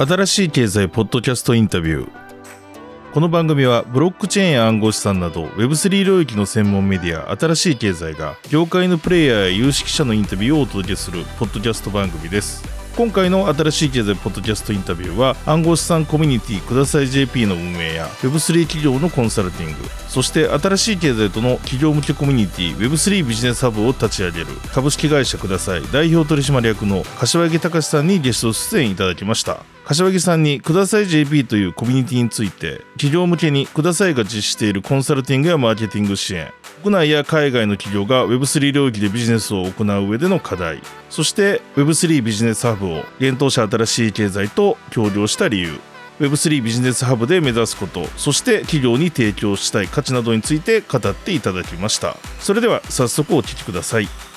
新しい経済ポッドキャストインタビュー。この番組はブロックチェーンや暗号資産など Web3 領域の専門メディア新しい経済が業界のプレイヤーや有識者のインタビューをお届けするポッドキャスト番組です。今回の新しい経済ポッドキャストインタビューは暗号資産コミュニティください JP の運営や Web3 企業のコンサルティングそして新しい経済との企業向けコミュニティ Web3 ビジネスハブを立ち上げる株式会社ください代表取締役の柏木隆さんにゲスト出演いただきました。柏木さんにください JP というコミュニティについて企業向けにくださいが実施しているコンサルティングやマーケティング支援。国内や海外の企業が Web3 領域でビジネスを行う上での課題。そして Web3 ビジネスハブを現当社新しい経済と協業した理由。Web3 ビジネスハブで目指すこと。そして企業に提供したい価値などについて語っていただきました。それでは早速お聞きください。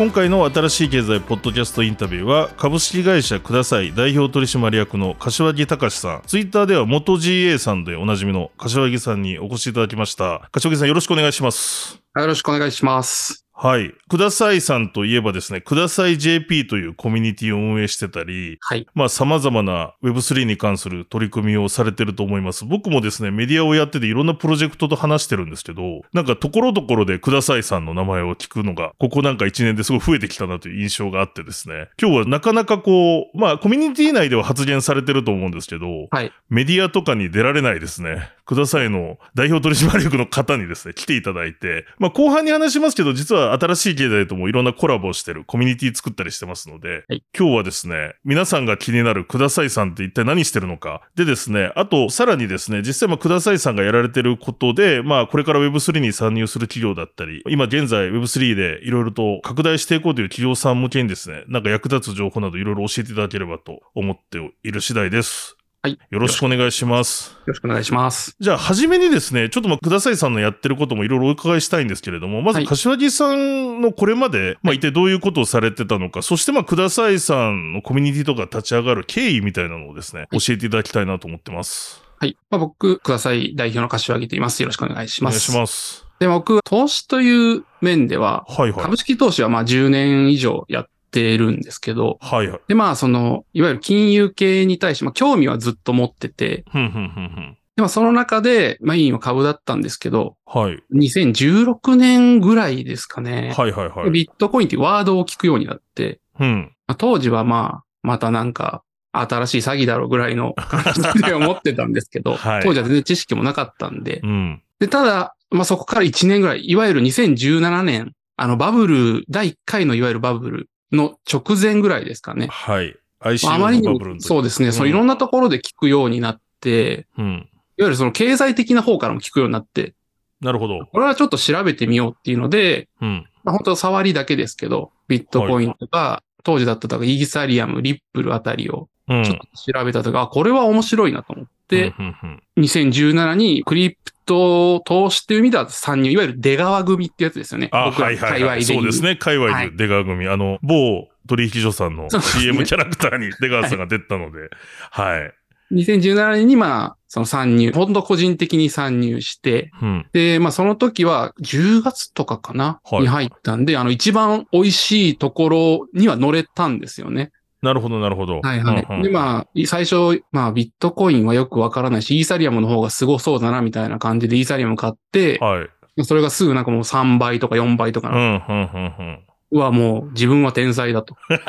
今回の新しい経済ポッドキャストインタビューは株式会社ください代表取締役の柏木隆さん。ツイッターでは元 GA さんでおなじみの柏木さんにお越しいただきました。柏木さんよろしくお願いします。よろしくお願いします。はい。くださいさんといえばですね、ください JP というコミュニティを運営してたり、はい。まあ様々な Web3 に関する取り組みをされてると思います。僕もですね、メディアをやってていろんなプロジェクトと話してるんですけど、なんかところどころでくださいさんの名前を聞くのが、ここなんか1年ですごい増えてきたなという印象があってですね、今日はなかなかこう、まあコミュニティ内では発言されてると思うんですけど、はい。メディアとかに出られないですね。くださいの代表取締役の方にですね、来ていただいて、まあ後半に話しますけど、実は新しい経済ともいろんなコラボをしてるコミュニティ作ったりしてますので、はい今日はですね、皆さんが気になるくださいさんって一体何してるのか。でですね、あとさらにですね、実際まあくださいさんがやられてることで、まあこれから Web3 に参入する企業だったり、今現在 Web3 でいろいろと拡大していこうという企業さん向けにですね、なんか役立つ情報などいろいろ教えていただければと思っている次第です。はい。よろしくお願いします。よろしくお願いします。じゃあ、はじめにですね、ちょっとまあ、くださいさんのやってることもいろいろお伺いしたいんですけれども、まず、はい柏木さんのこれまで、まあ、一体どういうことをされてたのか、そしてまあ、くださいさんのコミュニティとか立ち上がる経緯みたいなのをですね、教えていただきたいなと思ってます。はい。まあ、僕、ください代表の柏木と言います。よろしくお願いします。お願いします。で、僕、投資という面では、はいはい。株式投資はまあ10年以上やってるんですけど、はいはい。で、まあ、その、いわゆる金融系に対して、まあ、興味はずっと持ってて、ふんふんふんふん。で、まあ、その中で、まあ、いいの株だったんですけど、はい。2016年ぐらいですかね。はいはいはい。ビットコインってワードを聞くようになって、うん。まあ当時はまあ、またなんか、新しい詐欺だろうぐらいの 感じで思ってたんですけど、はい当時は全然知識もなかったんで。うん。で、ただ、まあそこから1年ぐらい、いわゆる2017年、あのバブル、第1回のいわゆるバブルの直前ぐらいですかね。はい。ICO まああまりにもそうですね、そのいろんなところで聞くようになって、うん。いわゆるその経済的な方からも聞くようになって、なるほど。これはちょっと調べてみようっていうので、うん。まあ、本当触りだけですけど、ビットコインとか、当時だったとか、イーサリアム、リップルあたりをうん。ちょっと調べたとか、あこれは面白いなと思って、うんうんうん2017にクリプト投資っていう意味では参入、いわゆる出川組ってやつですよね。あ、はいはい、はい。そうですね。界隈はいで出川組。あの、某取引所さんの CM キャラクターに出川さんが出たので、はい。2017年にまあ、その参入、ほんと個人的に参入して、うん。で、まあその時は10月とかかな、はいに入ったんで、あの一番美味しいところには乗れたんですよね。なるほど、なるほど。はいはい。うんうんで、まあ、最初、まあビットコインはよくわからないし、イーサリアムの方がすごそうだなみたいな感じでイーサリアム買って、はい。それがすぐなんかもう3倍とか4倍とかうん、な、うん、うん、うわ、もう自分は天才だと。うん。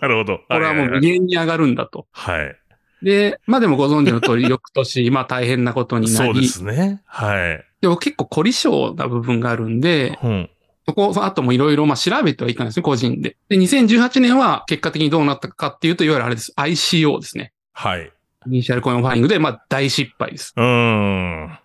なるほど。これはもう無限に上がるんだと。はい。で、まあでもご存知の通り、翌年、まあ大変なことになそうでり、すね。はい。でも結構凝り性な部分があるんで、うん。そこ、その後もいろいろまあ調べてはいかないですね、個人で。で、2018年は結果的にどうなったかっていうと、いわゆるあれです。ICO ですね。はい。イニシャルコインオファリングで、まあ大失敗です。うーん。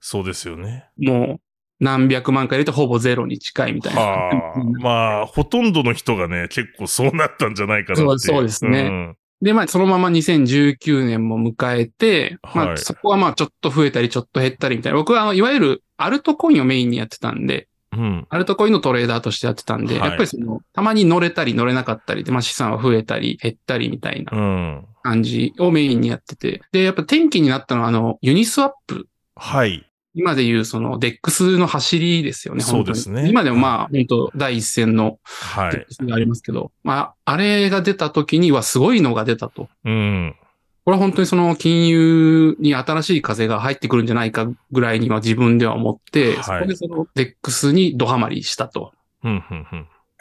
そうですよね。もう何百万回入れてほぼゼロに近いみたいな。はあ。まあ、ほとんどの人がね、結構そうなったんじゃないかな。そうそうですねで、まあ、そのまま2019年も迎えて、まあ、はいそこはまあ、ちょっと増えたり、ちょっと減ったりみたいな。僕は、あの、いわゆる、アルトコインをメインにやってたんで、うん。うん。アルトコインのトレーダーとしてやってたんで、はいやっぱりその、たまに乗れたり乗れなかったりで、まあ、資産は増えたり減ったりみたいなうん。感じをメインにやってて。で、やっぱ転機になったのは、あの、ユニスワップはい。今でいうその DEX の走りですよね。そうですね今でもまあ、本当第一線のはい。 DEX がありますけど、まあ、あれが出た時にはすごいのが出たと。うん。これは本当にその金融に新しい風が入ってくるんじゃないかぐらいには自分では思って、はいそこでその DEX にドハマりしたと。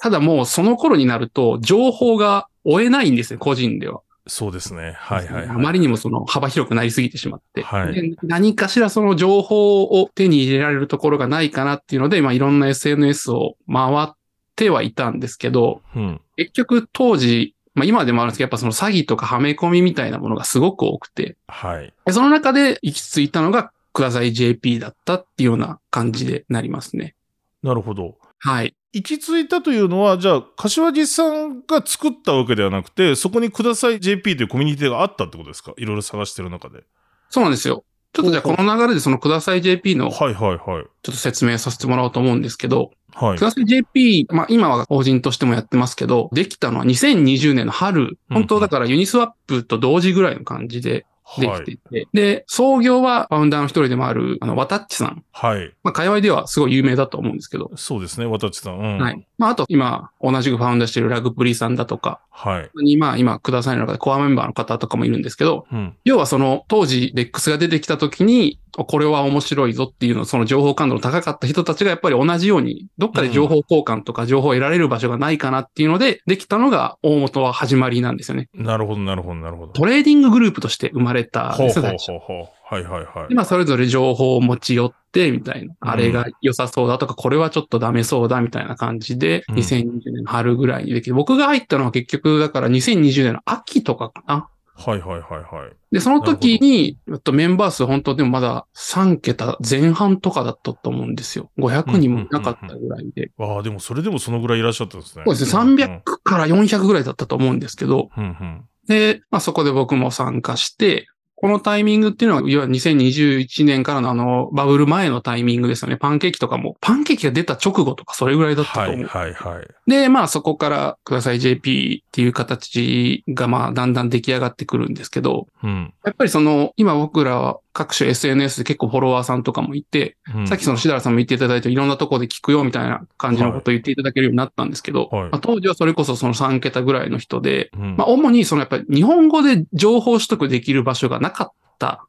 ただもうその頃になると情報が追えないんですよ、個人では。そうですね。はい、はい、あはい。まりにもその幅広くなりすぎてしまって。はいで何かしらその情報を手に入れられるところがないかなっていうので、まあいろんな SNS を回ってはいたんですけど、うん。結局当時、まあ今でもあるんですけど、やっぱその詐欺とかはめ込みみたいなものがすごく多くて、はい。でその中で行き着いたのがください JP だったっていうような感じでなりますね。なるほど。はい。行き着いたというのは、じゃあ、柏木さんが作ったわけではなくて、そこにください JP というコミュニティがあったってことですか？いろいろ探してる中で。そうなんですよ。ちょっとじゃあこの流れでそのください JP のちょはいはいはい。っと説明させてもらおうと思うんですけど、はいく。ださい JP、まあ今は法人としてもやってますけど、できたのは2020年の春、本当だからユニスワップと同時ぐらいの感じでではい。きていて、で、創業はファウンダーの一人でもある、あの、ワタッチさん。はい。まあ、界隈ではすごい有名だと思うんですけど、そうですね、ワタッチさん。うん。はい。まあ、あと今、同じくファウンダーしているラグプリさんだとか、はい。に、まあ、今、 Kudasai の中でコアメンバーの方とかもいるんですけど、うん。要はその、当時、 DEX が出てきた時に、これは面白いぞっていうのを、その情報感度の高かった人たちがやっぱり同じように、どっかで情報交換とか情報を得られる場所がないかなっていうので、できたのが大元は始まりなんですよね。なるほど、なるほど、なるほど。トレーディンググループとして生まれたんほうほうです。はいはいはい。で、まあ、それぞれ情報を持ち寄って、みたいな。うんあれが良さそうだとか、これはちょっとダメそうだ、みたいな感じで、うん2020年の春ぐらいにできて、僕が入ったのは結局、だから2020年の秋とかかな。はいはいはいはい。で、その時に、えっとメンバー数本当でもまだ3桁前半とかだったと思うんですよ。500人もいなかったぐらいで。わあ、でもそれでもそのぐらいいらっしゃったんですね。そうですね。300から400ぐらいだったと思うんですけど、うん。うんうん。で、まあそこで僕も参加して、このタイミングっていうのは、いわゆる2021年からのあの、バブル前のタイミングですよね。パンケーキとかも、パンケーキが出た直後とかそれぐらいだったと思う。はいはいはい。で、まあそこからください JP っていう形がまあだんだん出来上がってくるんですけど、うん。やっぱりその、今僕らは各種 SNS で結構フォロワーさんとかもいて、うん。さっきそのしだらさんも言っていただいていろんなところで聞くよみたいな感じのことを言っていただけるようになったんですけど、はい。まあ、当時はそれこそその3桁ぐらいの人で、うん。まあ主にそのやっぱり日本語で情報取得できる場所がなかった。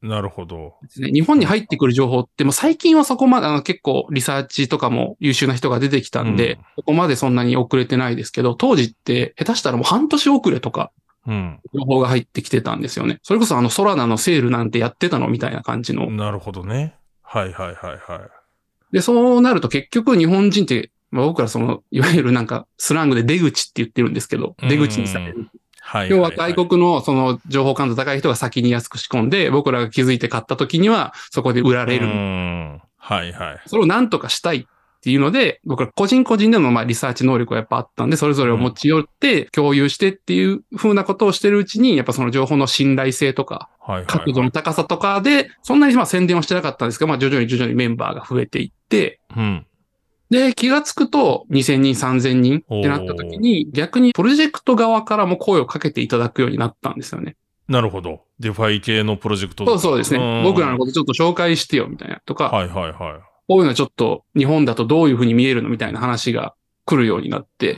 なるほど。ですね。日本に入ってくる情報って、もう最近はそこまであの結構リサーチとかも優秀な人が出てきたんで、うん。そこまでそんなに遅れてないですけど、当時って下手したらもう半年遅れとかうん。情報が入ってきてたんですよね。それこそあのソラナのセールなんてやってたのみたいな感じの。なるほどね。はいはいはいはい。で、そうなると結局日本人って、まあ、僕らその、いわゆるなんかスラングで出口って言ってるんですけど、出口にされる。はい。要は外国のその情報感度高い人が先に安く仕込んで、僕らが気づいて買った時にはそこで売られうる。ん。はいはい。それを何とかしたいっていうので、僕ら個人個人でのまあリサーチ能力がやっぱあったんで、それぞれを持ち寄って共有してっていう風なことをしてるうちに、やっぱその情報の信頼性とか。角度の高さとかで、そんなにまあ宣伝をしてなかったんですけど、まあ徐々に徐々にメンバーが増えていって、うん。で、気がつくと2000人、3000人ってなった時に、逆にプロジェクト側からも声をかけていただくようになったんですよね。なるほど。 DeFi 系のプロジェクトそうそうですね。ん僕らのことちょっと紹介してよみたいなとか、はいはいはい。こういうのちょっと日本だとどういうふうに見えるのみたいな話が来るようになって。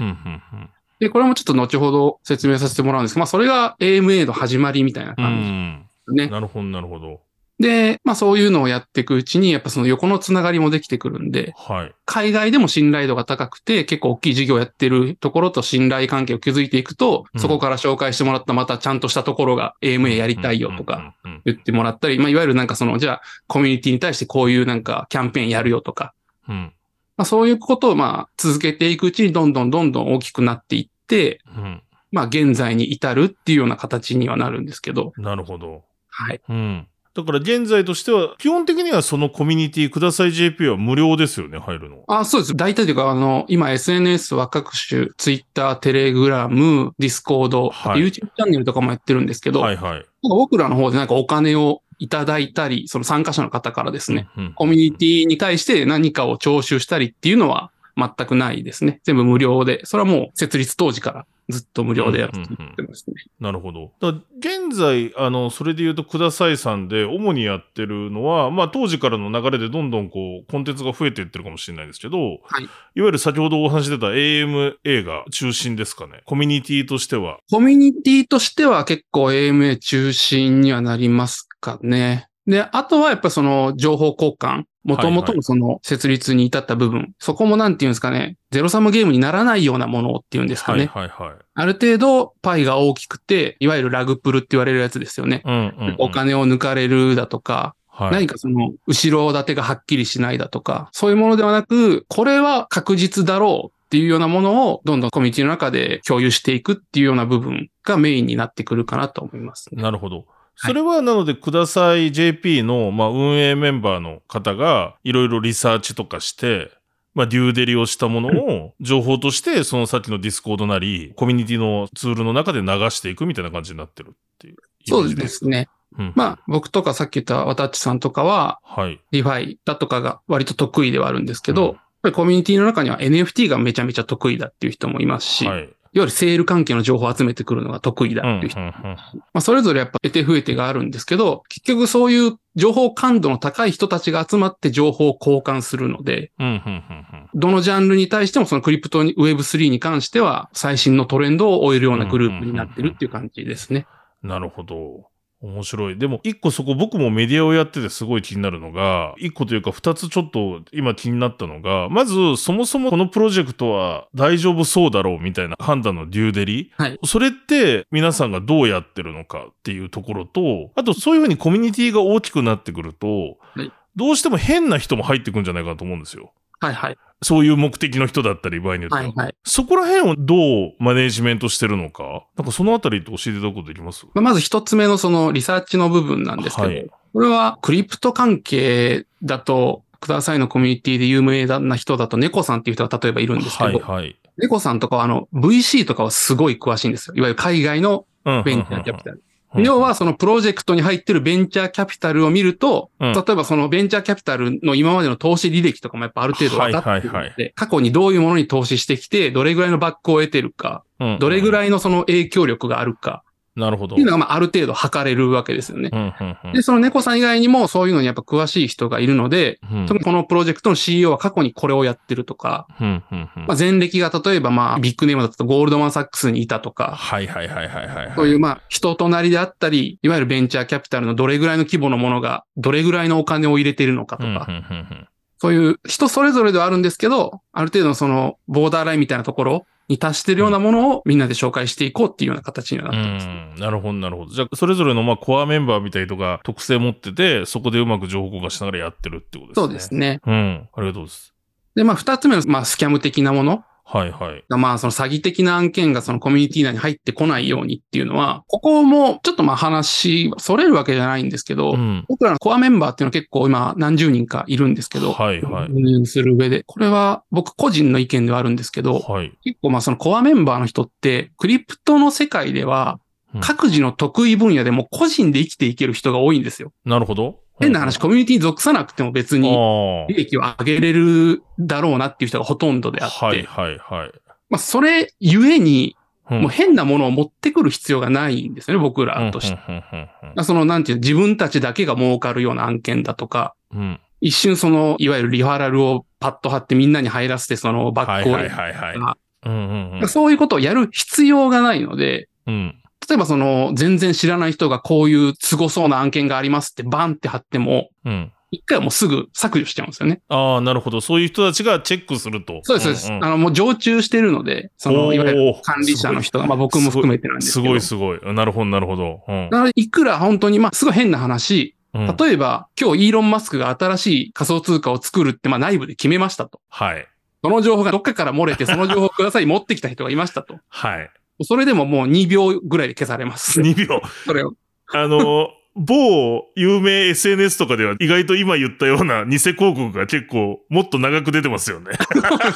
で、これもちょっと後ほど説明させてもらうんですけど、まあそれが AMA の始まりみたいなう感ん。じね。なるほどなるほど。で、まあそういうのをやっていくうちに、やっぱその横のつながりもできてくるんで、はい。海外でも信頼度が高くて、結構大きい事業をやってるところと信頼関係を築いていくと、うんそこから紹介してもらったまたちゃんとしたところが AMA やりたいよとか言ってもらったり、まあいわゆるなんかその、じゃあコミュニティに対してこういうなんかキャンペーンやるよとか、うん。まあそういうことをまあ続けていくうちにどんどんどんどん大きくなっていって、うん。まあ現在に至るっていうような形にはなるんですけど、なるほど。はい。うん。だから現在としては、基本的にはそのコミュニティください JP は無料ですよね、入るの。あ、そうです。大体というか、あの、今 SNS は各種、Twitter、Telegram、Discord、はい YouTube チャンネルとかもやってるんですけど、はいはい。僕らの方でなんかお金をいただいたり、その参加者の方からですね、うん。コミュニティに対して何かを徴収したりっていうのは全くないですね。全部無料で。それはもう設立当時からずっと無料でやってますね。なるほど。だ現在、あの、それで言うと、くださいさんで主にやってるのは、まあ当時からの流れでどんどんこう、コンテンツが増えていってるかもしれないですけど、はい、いわゆる先ほどお話してた AMA が中心ですかね。コミュニティとしては。コミュニティとしては結構 AMA 中心にはなりますかね。で、あとはやっぱその情報交換。もともとその設立に至った部分、はいはい、そこもなんていうんですかね、ゼロサムゲームにならないようなものっていうんですかね。はいはいはい。ある程度パイが大きくて、いわゆるラグプルって言われるやつですよね。うんうんうん、お金を抜かれるだとか、はい、何かその、後ろ盾がはっきりしないだとか、そういうものではなく、これは確実だろうっていうようなものを、どんどんコミュニティの中で共有していくっていうような部分がメインになってくるかなと思います、ね、なるほど。それはなので、 Kudasai JP の、まあ、運営メンバーの方が、いろいろリサーチとかして、まあ、デューデリをしたものを、情報として、そのさっきの Discord なり、コミュニティのツールの中で流していくみたいな感じになってるっていう。そうですね。うん、まあ、僕とかさっき言ったわたっちさんとかは、はい。リファイだとかが割と得意ではあるんですけど、うん、やっぱりコミュニティの中には NFT がめちゃめちゃ得意だっていう人もいますし、はい。いわゆるセール関係の情報を集めてくるのが得意だっていう人。まあ、それぞれやっぱ得手不得手があるんですけど、結局そういう情報感度の高い人たちが集まって情報を交換するので、どのジャンルに対してもそのクリプト Web3 に関しては最新のトレンドを追えるようなグループになってるっていう感じですね。なるほど。面白い。でも、一個そこ僕もメディアをやっててすごい気になるのが、一個というか二つちょっと今気になったのが、まず、そもそもこのプロジェクトは大丈夫そうだろうみたいな判断のデューデリ。はい。それって皆さんがどうやってるのかっていうところと、あとそういうふうにコミュニティが大きくなってくると、はい、どうしても変な人も入ってくんじゃないかと思うんですよ。はいはい。そういう目的の人だったり、場合によっては。はいはい。そこら辺をどうマネージメントしてるのか、なんかそのあたりって教えていただくことできます？まず一つ目のそのリサーチの部分なんですけど、はい、これはクリプト関係だと、くださいのコミュニティで有名な人だと、猫さんっていう人が例えばいるんですけど、はいはい。猫さんとかはあの VC とかはすごい詳しいんですよ。いわゆる海外のベンチャーキャピタル。要はそのプロジェクトに入ってるベンチャーキャピタルを見ると、うん、例えばそのベンチャーキャピタルの今までの投資履歴とかもやっぱある程度分かってるので、はいはいはい、過去にどういうものに投資してきて、どれぐらいのバックを得てるか、うん、どれぐらいのその影響力があるか、なるほど。っていうのが、まあ、ある程度測れるわけですよね。うんうんうん、で、その猫さん以外にもそういうのにやっぱ詳しい人がいるので、うん、特にこのプロジェクトの CEO は過去にこれをやってるとか、うんうんうん、まあ、前歴が例えばまあ、ビッグネームだとゴールドマンサックスにいたとか、はいはいはいはいはい、はい。そういうまあ、人となりであったり、いわゆるベンチャーキャピタルのどれぐらいの規模のものが、どれぐらいのお金を入れているのかとか、うんうんうんうんそういう人それぞれではあるんですけど、ある程度のそのボーダーラインみたいなところに達してるようなものをみんなで紹介していこうっていうような形にはなってます。うんなるほど、なるほど。じゃあ、それぞれのまあコアメンバーみたいとか特性持ってて、そこでうまく情報交換しながらやってるってことですね。そうですね。うん。ありがとうございます。で、まあ、二つ目の、まあ、スキャム的なもの。はいはい。まあ、その詐欺的な案件がそのコミュニティ内に入ってこないようにっていうのは、ここもちょっとまあ話、それるわけじゃないんですけど、うん、僕らのコアメンバーっていうのは結構今何十人かいるんですけど、はいはい。運営する上で。これは僕個人の意見ではあるんですけど、はい。結構まあそのコアメンバーの人って、クリプトの世界では、各自の得意分野でも個人で生きていける人が多いんですよ。なるほど。変な話、コミュニティに属さなくても別に利益を上げれるだろうなっていう人がほとんどであって。はいはいはい。まあ、それゆえに、もう変なものを持ってくる必要がないんですよね、僕らとして。その、なんていう自分たちだけが儲かるような案件だとか、うん、一瞬その、いわゆるリファラルをパッと貼ってみんなに入らせて、そのバックを。はいはいはい、はい、そういうことをやる必要がないので、うん、例えばその、全然知らない人がこういう凄そうな案件がありますってバンって貼っても、うん一回はもうすぐ削除しちゃうんですよね。ああ、なるほど。そういう人たちがチェックすると。そうです、そうです。うんうん、あの、もう常駐してるので、その、いわゆる管理者の人が、まあ僕も含めてなんですけど。すごい、すごい。なるほど、なるほど。うん、だから、いくら本当に、まあ、すごい変な話、例えば、今日イーロン・マスクが新しい仮想通貨を作るって、まあ内部で決めましたと。はい。その情報がどっかから漏れて、その情報ください持ってきた人がいましたと。はい。それでももう2秒ぐらいで消されます。2秒それを。あの、某有名 SNS とかでは意外と今言ったような偽広告が結構もっと長く出てますよね。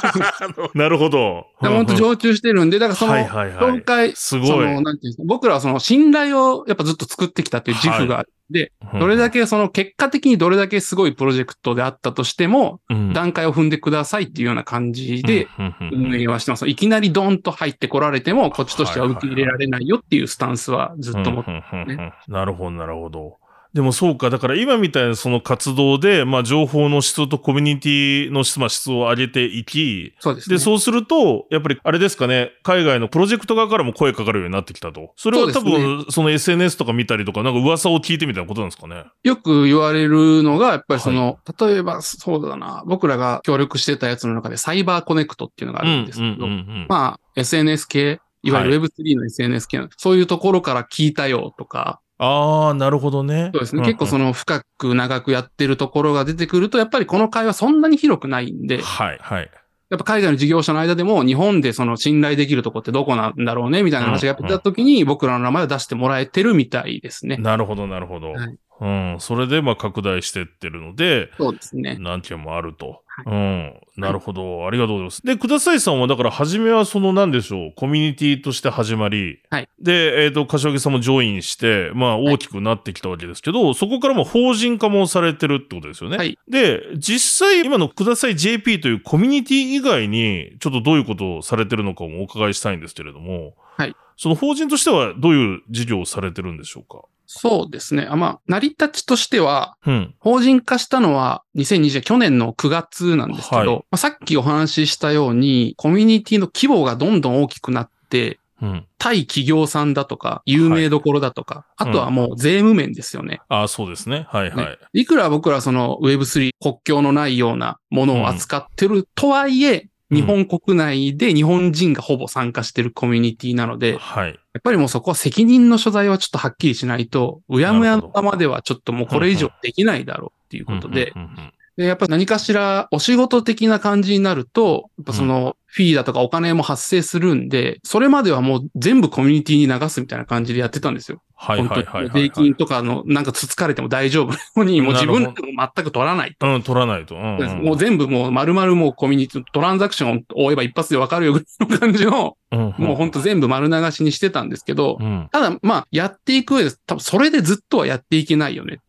なるほど。本当常駐してるんで、だからその、はいはいはい、回、すごい。その、なんていうんですか、僕らはその信頼をやっぱずっと作ってきたっていう自負がで、どれだけその結果的にどれだけすごいプロジェクトであったとしても、うん。段階を踏んでくださいっていうような感じで、運営はしてます。いきなりドンと入ってこられても、こっちとしては受け入れられないよっていうスタンスはずっと持って、うんうんうんうん。なるほど、なるほど。でもそうか、だから今みたいなその活動で、まあ情報の質とコミュニティの質、まあ質を上げていき、そうですね。で、そうすると、やっぱりあれですかね、海外のプロジェクト側からも声かかるようになってきたと。それは多分、その SNS とか見たりとか、なんか噂を聞いてみたいなことなんですかね。よく言われるのが、やっぱりその、例えばそうだな、僕らが協力してたやつの中でサイバーコネクトっていうのがあるんですけど、んまあ SNS 系、いわゆる Web3 の SNS 系の、そういうところから聞いたよとか、ああ、なるほどね。そうですね。ん結構その深く長くやってるところが出てくると、やっぱりこの会話そんなに広くないんで、はい、はい。やっぱ海外の事業者の間でも日本でその信頼できるとこってどこなんだろうねみたいな話がやってた時に僕らの名前を出してもらえてるみたいですね。なるほど、なるほど。はいうん。それで、まあ、拡大してってるので、そうですね。なんていうのもあると。はうん。なるほど。ありがとうございます。で、くださいさんは、だから、初めはその、なんでしょう、コミュニティとして始まり、はいで、えっ、と、柏木さんもジョインして、まあ、大きくなってきたわけですけど、そこからも法人化もされてるってことですよね。はいで、実際、今のください JP というコミュニティ以外に、ちょっとどういうことをされてるのかもお伺いしたいんですけれども、はい。その法人としては、どういう事業をされてるんでしょうか？そうですね。あまあ、成り立ちとしては、うん。法人化したのは2020去年の9月なんですけど、はいまあ、さっきお話ししたように、コミュニティの規模がどんどん大きくなって、うん。対企業さんだとか、有名どころだとか、あとはもう税務面ですよね。ああ、そうですね。はいはい。いくら僕らその Web3 国境のないようなものを扱ってるとはいえ、うん日本国内で日本人がほぼ参加してるコミュニティなので、やはい。っぱりもうそこは責任の所在はちょっとはっきりしないと、うやむやのままではちょっともうこれ以上できないだろうっていうことで、うんうんうんうんで、やっぱり何かしらお仕事的な感じになると、やっぱそのフィーだとかお金も発生するんで、それまではもう全部コミュニティに流すみたいな感じでやってたんですよ。はいはいはいはいはい。税金とかのなんかつつかれても大丈夫なのに、もう自分でも全く取らない。うん、取らないと。うんうんもう全部もう丸々もうコミュニティ、トランザクションを追えば一発でわかるよぐらいの感じの、うんもうほんと全部丸流しにしてたんですけど、うん。ただまあやっていく上で多分それでずっとはやっていけないよね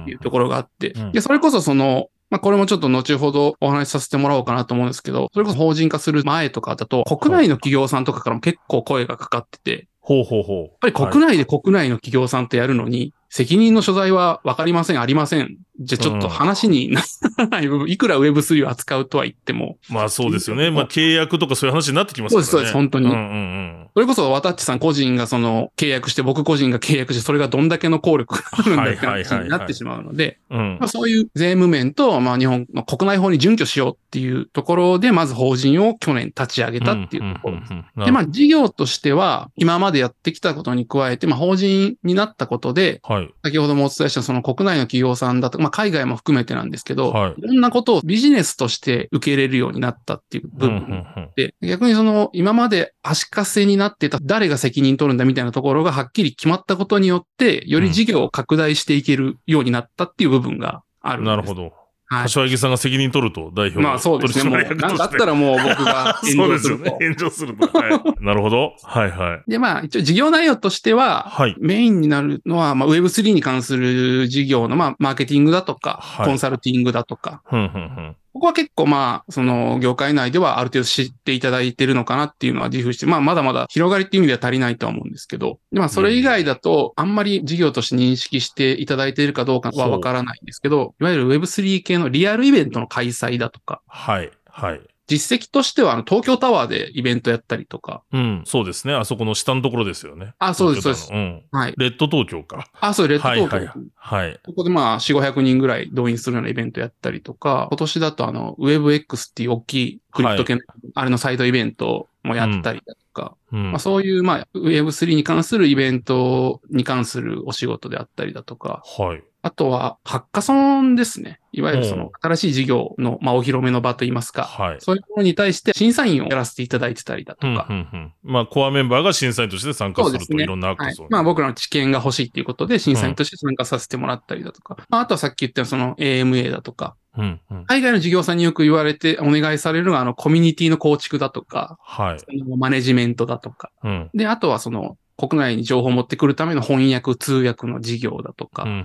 っていうところがあってうん、で、それこそその、まあこれもちょっと後ほどお話しさせてもらおうかなと思うんですけど、それこそ法人化する前とかだと、国内の企業さんとかからも結構声がかかってて、ほうほうほう。やっやっぱり国内で国内の企業さんとやるのに、責任の所在は分かりません、ありません。じゃあちょっと話にならない部分、いくら Web3 を扱うとは言っても、まあそうですよね。まあ契約とかそういう話になってきますからね。そうですそうです本当にうんうんうん。それこそわたっちさん個人がその契約して、僕個人が契約して、それがどんだけの効力があるんだって話になってしまうので、そういう税務面と、まあ日本の国内法に準拠しようっていうところで、まず法人を去年立ち上げたっていうところです。で、まあ事業としては、今までやってきたことに加えて、まあ法人になったことで、はい。先ほどもお伝えしたその国内の企業さんだとか、まあ海外も含めてなんですけど、はいいろんなことをビジネスとして受け入れるようになったっていう部うん分うんうんで、逆にその、今まで足かせになってた誰が責任取るんだみたいなところがはっきり決まったことによって、より事業を拡大していけるようになったっていう部分があるんです。なるほど。はい。柏木さんが責任取ると、代表まあそうですね。もう、なんかあったらもう僕がて炎上すると。そうですよね。炎上すると。はい。なるほど。はいはい。で、まあ一応事業内容としては、はい。メインになるのは、まあ Web3 に関する事業の、まあマーケティングだとか、はいコンサルティングだとか、ふんふんふん。ここは結構まあ、その業界内ではある程度知っていただいてるのかなっていうのは自負して、まあまだまだ広がりっていう意味では足りないとは思うんですけど、でまあそれ以外だとあんまり事業として認識していただいているかどうかはわからないんですけど、いわゆる Web3 系のリアルイベントの開催だとか、はい。はい。実績としてはあの東京タワーでイベントやったりとか、うん。そうですね。あそこの下のところですよね。あそうです東京タワーのうん。はい。レッド東京か。あ、そう、レッド東京。はいはいはい。ここでまあ、4、500人ぐらい動員するようなイベントやったりとか、今年だとあの、WebX っていう大きいクリプト系の、あれのサイドイベントもやったりだとか、うんまあ、そういうまあ、Web3 に関するイベントに関するお仕事であったりだとか、はい。あとは、ハッカソンですね。いわゆるそうんの、新しい事業の、まあ、お披露目の場といいますか、はい。そういうものに対して審査員をやらせていただいてたりだとうんか、うんうん。まあ、コアメンバーが審査員として参加すると、いろんなアクはいション。まあ僕らの知見が欲しいっていうことで審査員として参加させてもらったりだとか、まああとはさっき言ったその AMA だとか、うんうん。海外の事業さんによく言われてお願いされるのがあのコミュニティの構築だとか、はい。そのマネジメントだとか、うん。で、あとはその国内に情報を持ってくるための翻訳、通訳の事業だとか、うんうんうん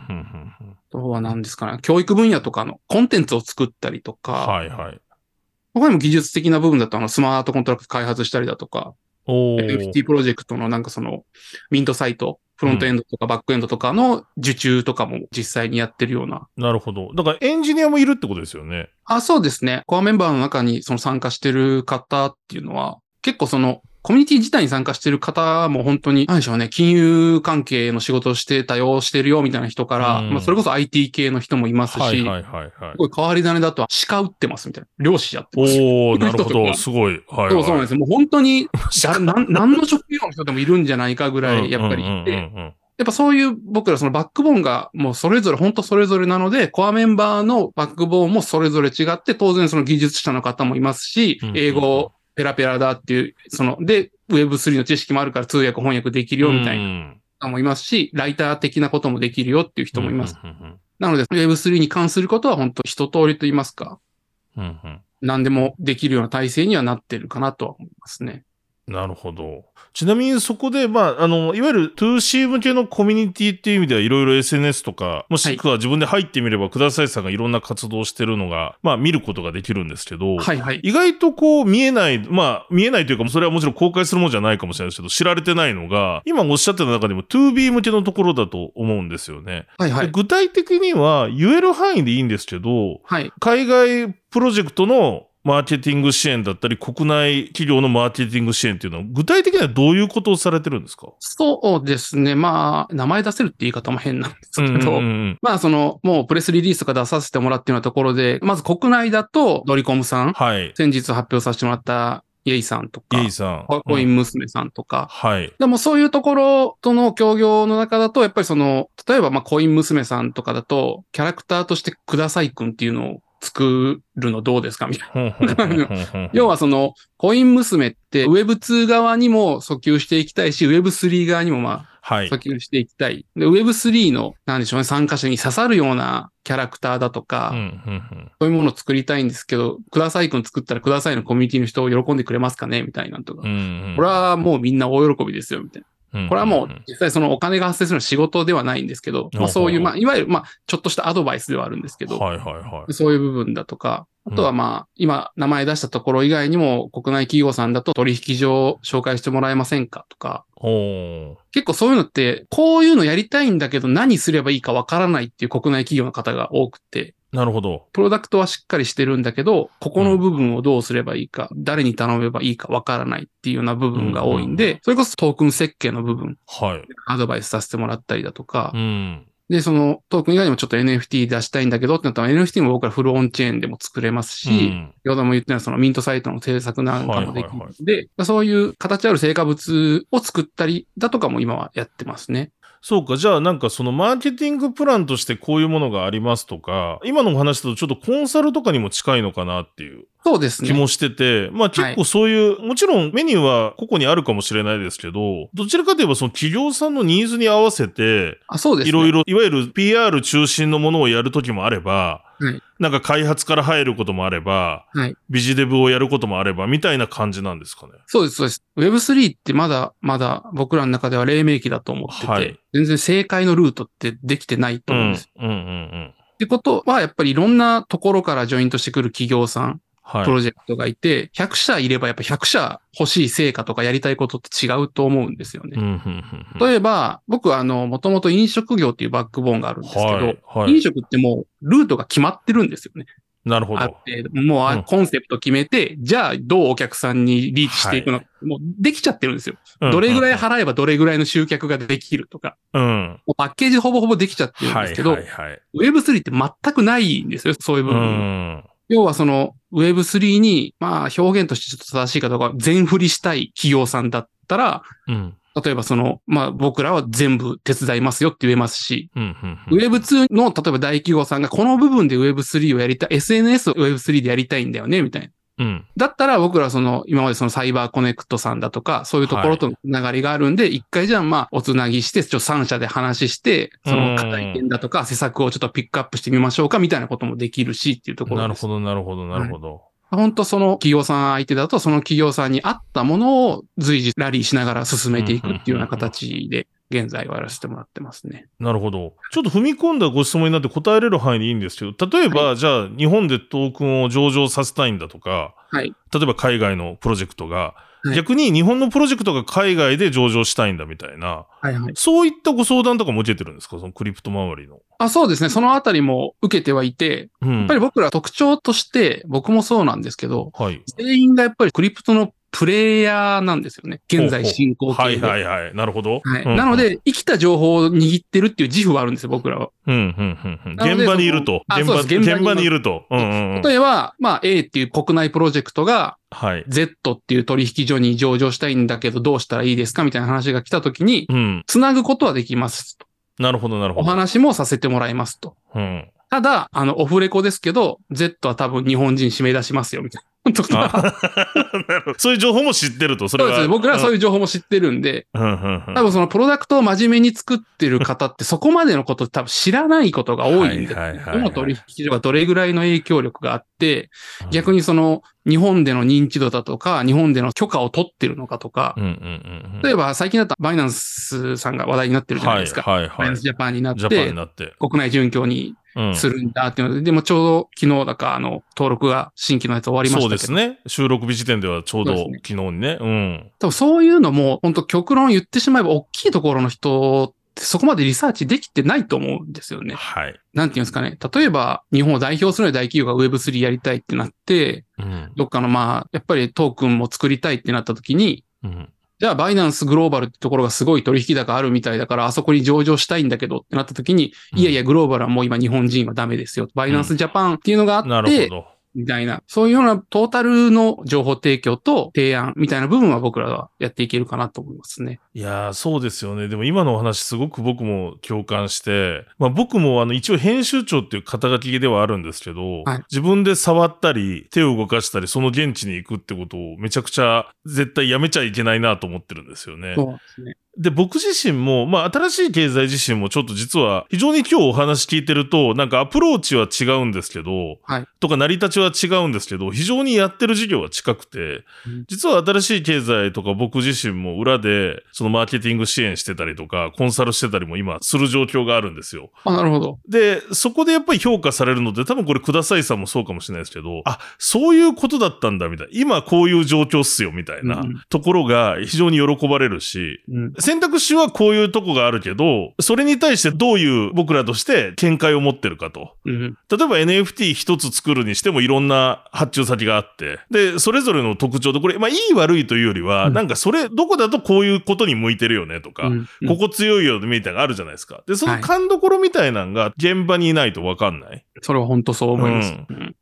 うんあとは何ですかね、教育分野とかのコンテンツを作ったりとか、はいはい。他にも技術的な部分だとあのスマートコントラクト開発したりだとか、NFT プロジェクトのなんかそのミントサイト、フロントエンドとかバックエンドとかの受注とかも実際にやってるような。なるほど。だからエンジニアもいるってことですよね。あ、そうですね。コアメンバーの中にその参加してる方っていうのは、結構そのコミュニティ自体に参加してる方も本当に、何でしょうね、金融関係の仕事をしてたよ、してるよ、みたいな人から、うんまあそれこそ IT 系の人もいますし、はいはいはいはいす。ごい変わり種だとは鹿売ってますみたいな。漁師やってます。おー、なるほど。すごい。はい、はい。そうそうなんですよ。もう本当に、誰なん何の職業の人でもいるんじゃないかぐらい、やっぱりいて、うんうんうんうんやっぱそういう僕らそのバックボーンがもうそれぞれ、本当それぞれなので、コアメンバーのバックボーンもそれぞれ違って、当然その技術者の方もいますしうん、英語ペラペラだっていう、その、で、Web3 の知識もあるから通訳翻訳できるよみたいなな方もいますし、ライター的なこともできるよっていう人もいます。。なので Web3 に関することは本当一通りと言いますか、何でもできるような体制にはなってるかなとは思いますね。なるほど。ちなみにそこで、まあ、あの、いわゆる 2C 向けのコミュニティっていう意味ではいろいろ SNS とか、もしくは自分で入ってみれば、くださいさんがいろんな活動をしてるのが、まあ見ることができるんですけど、はいはい。意外とこう見えない、まあ見えないというか、それはもちろん公開するものじゃないかもしれないですけど、知られてないのが、今おっしゃってた中でも 2B 向けのところだと思うんですよね。はいはい。で具体的には言える範囲でいいんですけど、はい。海外プロジェクトのマーケティング支援だったり、国内企業のマーケティング支援っていうのは、具体的にはどういうことをされてるんですか？そうですね。まあ、名前出せるって言い方も変なんですけど、うんうんうんまあ、その、もうプレスリリースとか出させてもらってるようなところで、まず国内だと、ドリコムさん、はい。先日発表させてもらったイエイさんとかゲイ、さん。コイうんン娘さんとか、はい。でもそういうところとの協業の中だと、やっぱりその、例えばまあコイン娘さんとかだと、キャラクターとしてくださいくんっていうのを作るのどうですか？みたいな。要はその、コイン娘って Web2 側にも訴求していきたいし、Web3 側にもまあ、はい。訴求していきたい。で、Web3 の、なんでしょうね、参加者に刺さるようなキャラクターだとか、そういうものを作りたいんですけど、くださいくん作ったらくださいのコミュニティの人を喜んでくれますかね？みたいなのとか。これはもうみんな大喜びですよ、みたいな。うん。これはもう実際そのお金が発生するのは仕事ではないんですけど、まあそういう、まあいわゆるまあちょっとしたアドバイスではあるんですけど、はいはいはい。そういう部分だとか、あとはまあ今名前出したところ以外にも国内企業さんだと取引所紹介してもらえませんかとか、結構そういうのって、こういうのやりたいんだけど何すればいいかわからないっていう国内企業の方が多くて、なるほど。プロダクトはしっかりしてるんだけど、ここの部分をどうすればいいか、誰に頼めばいいかわからないっていうような部分が多いんで、それこそトークン設計の部分、はい。アドバイスさせてもらったりだとかう、ん。で、そのトークン以外にもちょっと NFT 出したいんだけどってなったら NFT も僕らフルオンチェーンでも作れますし、うん先ほども言ったようなそのミントサイトの制作なんかもできるはいはいはので、そういう形ある成果物を作ったりだとかも今はやってますね。そうか。じゃあなんかそのマーケティングプランとしてこういうものがありますとか、今のお話だとちょっとコンサルとかにも近いのかなっていうそうですね。気もしてて、まあ結構そういう、もちろんメニューは個々にあるかもしれないですけど、どちらかといえばその企業さんのニーズに合わせて、あ、そうですね。いろいろ、いわゆる PR 中心のものをやるときもあれば、はいなんか開発から入ることもあれば、はいビジデブをやることもあれば、みたいな感じなんですかね？そうです、そうです。Web3 ってまだ、まだ僕らの中では黎明期だと思ってて、はい全然正解のルートってできてないとうん、うん、思うんです。うん、うん。ってことは、やっぱりいろんなところからジョイントしてくる企業さん、はい。プロジェクトがいて、100社いればやっぱ100社欲しい成果とかやりたいことって違うと思うんですよね。うん、うん、うん。例えば、僕はあの、もともと飲食業っていうバックボーンがあるんですけど、はい、はい飲。食ってもうルートが決まってるんですよね。なるほど。あって、もうコンセプト決めて、じゃあどうお客さんにリーチしていくのか、もうできちゃってるんですよ。どれぐらい払えばどれぐらいの集客ができるとか、うん。パッケージほぼほぼできちゃってるんはい、ですけど、はい、はい。Web3 って全くないんですよ、そういう部う分。ん。要はその Web3 に、まあ表現としてちょっと正しいかどうか、全振りしたい企業さんだったら、うん。例えばその、まあ僕らは全部手伝いますよって言えますし、うん、うん。うん Web2 の例えば大企業さんがこの部分で Web3 をやりたい、SNS を Web3 でやりたいんだよね、みたいな。うん。だったら僕らその、今までそのサイバーコネクトさんだとか、そういうところとのつながりがあるんで、一、回じゃあまあ、おつなぎして、ちょっと3社で話して、その課題点だとか、施策をちょっとピックアップしてみましょうか、みたいなこともできるしっていうところです。なるほど、なるほど、なるほど。本当その企業さん相手だと、その企業さんに合ったものを随時ラリーしながら進めていくっていうような形で、現在はやらせてもらってますね。なるほど。ちょっと踏み込んだご質問になって答えれる範囲でいいんですけど、例えば、じゃあ日本でトークンを上場させたいんだとか、はい。例えば海外のプロジェクトが、はい逆に日本のプロジェクトが海外で上場したいんだみたいな、はいはい。そういったご相談とかも受けてるんですか？そのクリプト周りの。あ、そうですね。そのあたりも受けてはいて、うん。やっぱり僕ら特徴として、僕もそうなんですけど、はい。全員がやっぱりクリプトのプレイヤーなんですよね。現在進行形で。はいはいはい。なるほど。はいうんなので、生きた情報を握ってるっていう自負はあるんですよ、僕らは。うん、うん、うん現場にいると。現場、現場にいると。うんうんうん。例えば、まあ A っていう国内プロジェクトがはい。Z っていう取引所に上場したいんだけどどうしたらいいですかみたいな話が来た時に、うん。つなぐことはできますと。なるほど、なるほおど。話もさせてもらいますと。うん。ただ、あの、オフレコですけど、Z は多分日本人締め出しますよ、みたいな。とあ か。そういう情報も知ってると、それは。そうですね。僕らはそういう。情報も知ってるんで、うん多分そのプロダクトを真面目に作ってる方ってそこまでのこと多分知らないことが多いんで、どの取引所がどれぐらいの影響力があって、逆に。にその日本での認知度だとか、日本での許可を取ってるのかとかうん、うんうんうん。例えば最近だったらバイナンスさんが話題になってるじゃないですか。はいはいはいバイナンス。ジャパンになって、なって。国内準拠にうん。するんだっていうので、でもちょうど昨日だか、あの、登録が新規のやつ終わりましたけど。そうですね。収録日時点ではちょうど昨日にね。うん。多分そういうのも、本当極論言ってしまえば、大きいところの人ってそこまでリサーチできてないと思うんですよね。はい。なんていうんですかね。例えば、日本を代表する大企業が Web3 やりたいってなって、うん。どっかのまあ、やっぱりトークンも作りたいってなった時に、うん。じゃあ、バイナンスグローバルってところがすごい取引高あるみたいだから、あそこに上場したいんだけどってなった時に、うんいやいや、グローバルはもう今日本人はダメですよ。バイナンスジャパンっていうのがあって、なるほど。みたいな、そういうようなトータルの情報提供と提案みたいな部分は僕らはやっていけるかなと思いますね。いやー、そうですよね。でも今のお話すごく僕も共感して、まあ僕もあの一応編集長っていう肩書きではあるんですけど、はい自分で触ったり、手を動かしたり、その現地に行くってことをめちゃくちゃ絶対やめちゃいけないなと思ってるんですよね。そうですね。で、僕自身も、まあ、新しい経済自身もちょっと実は、非常に今日お話聞いてると、なんかアプローチは違うんですけど、はいとか成り立ちは違うんですけど、非常にやってる事業は近くて、うん実は新しい経済とか僕自身も裏で、そのマーケティング支援してたりとか、コンサルしてたりも今する状況があるんですよ。あ、なるほど。で、そこでやっぱり評価されるので、多分これくださいさんもそうかもしれないですけど、あ、そういうことだったんだみたいな、今こういう状況っすよみたいなうんところが非常に喜ばれるし、うん。選択肢はこういうとこがあるけど、それに対してどういう僕らとして見解を持ってるかと。うん。例えば NFT 一つ作るにしてもいろんな発注先があって、で、それぞれの特徴で、これ、まあいい悪いというよりは、うんなんかそれ、どこだとこういうことに向いてるよねとか、うんここ強いよみたいなのがあるじゃないですか。で、そのはい勘どころみたいなのが現場にいないとわかんない。それは本当そう思います。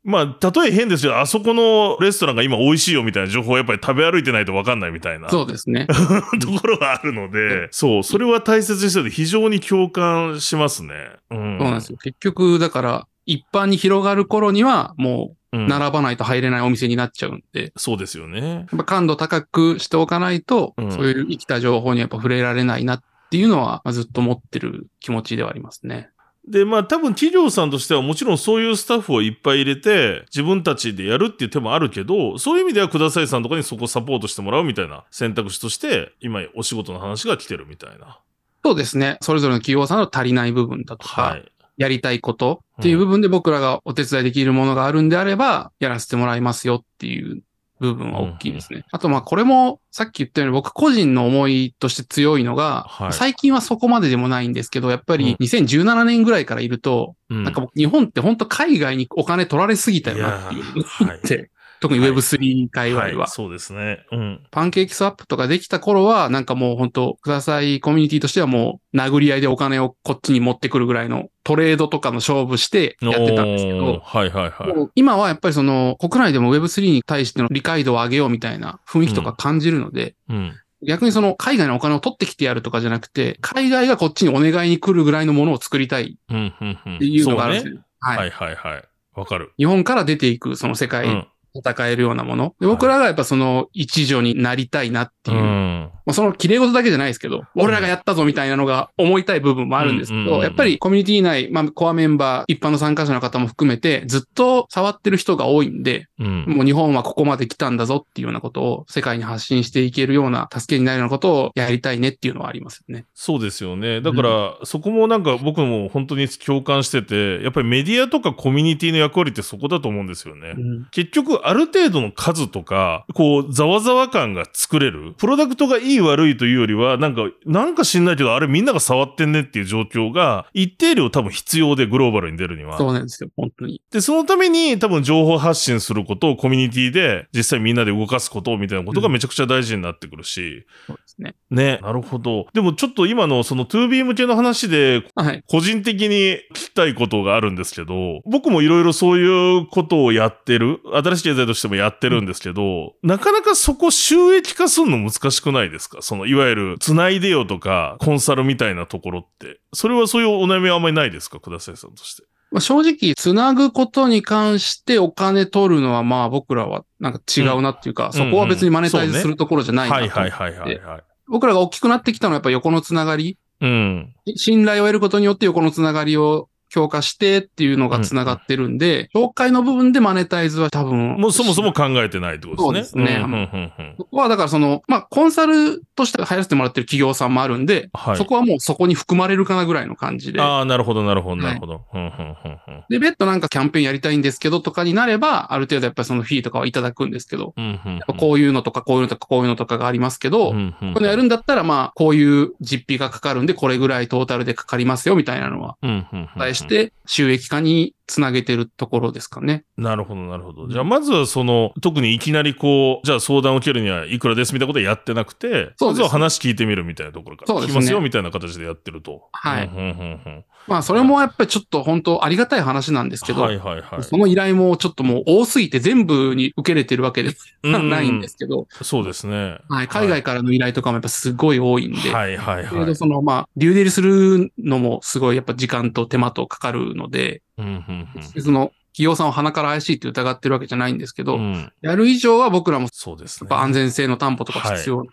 まあ、例え変ですけど、あそこのレストランが今美味しいよみたいな情報をやっぱり食べ歩いてないとわかんないみたいな。そうですね。ところがあるので、そう、それは大切にしてて非常に共感しますね。うん。そうなんですよ。結局、だから、一般に広がる頃には、もう。うん並ばないと入れないお店になっちゃうんで、そうですよね。やっぱ感度高くしておかないと、うんそういう生きた情報にやっぱ触れられないなっていうのは、まあずっと持ってる気持ちではありますね。で、まあ多分企業さんとしてはもちろんそういうスタッフをいっぱい入れて自分たちでやるっていう手もあるけど、そういう意味ではくださいさんとかにそこをサポートしてもらうみたいな選択肢として今お仕事の話が来てるみたいな。そうですね。それぞれの企業さんの足りない部分だとか、はい。やりたいことっていう部分で僕らがお手伝いできるものがあるんであれば、やらせてもらいますよっていう部分は大きいですね。あとまあこれもさっき言ったように僕個人の思いとして強いのが、はい。最近はそこまででもないんですけど、やっぱり2017年ぐらいからいると、うん。なんか僕日本って本当海外にお金取られすぎたよなっていう。はい。って特に Web3 界隈は。はい、そうですね。うん。パンケーキスワップとかできた頃は、なんかもう本当くださいコミュニティとしてはもう殴り合いでお金をこっちに持ってくるぐらいのトレードとかの勝負してやってたんですけど、はいはいはい。今はやっぱりその国内でも Web3 に対しての理解度を上げようみたいな雰囲気とか感じるので、うん。逆にその海外のお金を取ってきてやるとかじゃなくて、海外がこっちにお願いに来るぐらいのものを作りたいうん、うん、うん。っていうのがあるんですそうね。よ。はい、はいはいはい。わかる。日本から出ていくその世界うん。戦えるようなもの。で僕らがやっぱその一助になりたいなっていう。うん。まあ、その綺麗事だけじゃないですけど、俺らがやったぞみたいなのが思いたい部分もあるんですけど、うんうんうんうんやっぱりコミュニティ内、まあ、コアメンバー、一般の参加者の方も含めて、ずっと触ってる人が多いんで、うん。もう日本はここまで来たんだぞっていうようなことを世界に発信していけるような助けになるようなことをやりたいねっていうのはありますよね。そうですよね。だから、そこもなんか僕も本当に共感してて、やっぱりメディアとかコミュニティの役割ってそこだと思うんですよね。結局、ある程度の数とか、こう、ざわざわ感が作れる？プロダクトがいい悪いというよりは、なんか、なんか知んないけど、あれみんなが触ってんねっていう状況が、一定量多分必要で、グローバルに出るには。そうなんですよ、本当に。で、そのために多分情報発信することをコミュニティで実際みんなで動かすことみたいなことがめちゃくちゃ大事になってくるし。そうですね。ね。なるほど。でもちょっと今のその 2B 向けの話ではい。個人的に聞きたいことがあるんですけど、僕もいろいろそういうことをやってる、新しい経済としてもやってるんですけど、なかなかそこ収益化するの難しくないですかその、いわゆる、繋いでよとか、コンサルみたいなところって。それはそういうお悩みはあんまりないですかくださんとして。まあ、正直、つなぐことに関してお金取るのはまあ僕らはなんか違うなっていうか、んそこは別にマネタイズするところじゃないなとはいはいはいはいはい。僕らが大きくなってきたのはやっぱ横のつながりうん。信頼を得ることによって横のつながりを強化してっていうのがつながってるんで、紹介の部分でマネタイズは多分。もうそもそも考えてないってことですね。そうですね。うんうんうんうん。そこはだからその、まあ、コンサルとして入らせてもらってる企業さんもあるんで、はい。そこはもうそこに含まれるかなぐらいの感じで。ああ、なるほど、なるほど、なるほど。うんうんうんうん。で、別途なんかキャンペーンやりたいんですけどとかになれば、ある程度やっぱりそのフィーとかはいただくんですけど、うんうんうん。やっぱこういうのとかこういうのとかこういうのとかがありますけど、うんうん。うんこれやるんだったらまあ、こういう実費がかかるんで、これぐらいトータルでかかりますよみたいなのは、うんうんうん。うん対して収益化につなげてるところですかね。なるほど、なるほど。じゃあ、まずはその、特にいきなりこう、じゃあ相談を受けるにはいくらですみたいなことはやってなくて、そうですまずは話聞いてみるみたいなところから、そうですね聞きますよみたいな形でやってると。はいうんうんうんうんまあ、それもやっぱりちょっと本当ありがたい話なんですけど、はいはいはい。その依頼もちょっともう多すぎて全部に受けれてるわけではうんないんですけど、そうですね。はい、海外からの依頼とかもやっぱすごい多いんで、はいはいはい。どそのまあ、デューデリするのもすごいやっぱ時間と手間とかかるので、うんうんその企業さんを鼻から怪しいって疑ってるわけじゃないんですけど、うんうんやる以上は僕らもそうですね。やっぱ安全性の担保とか必要な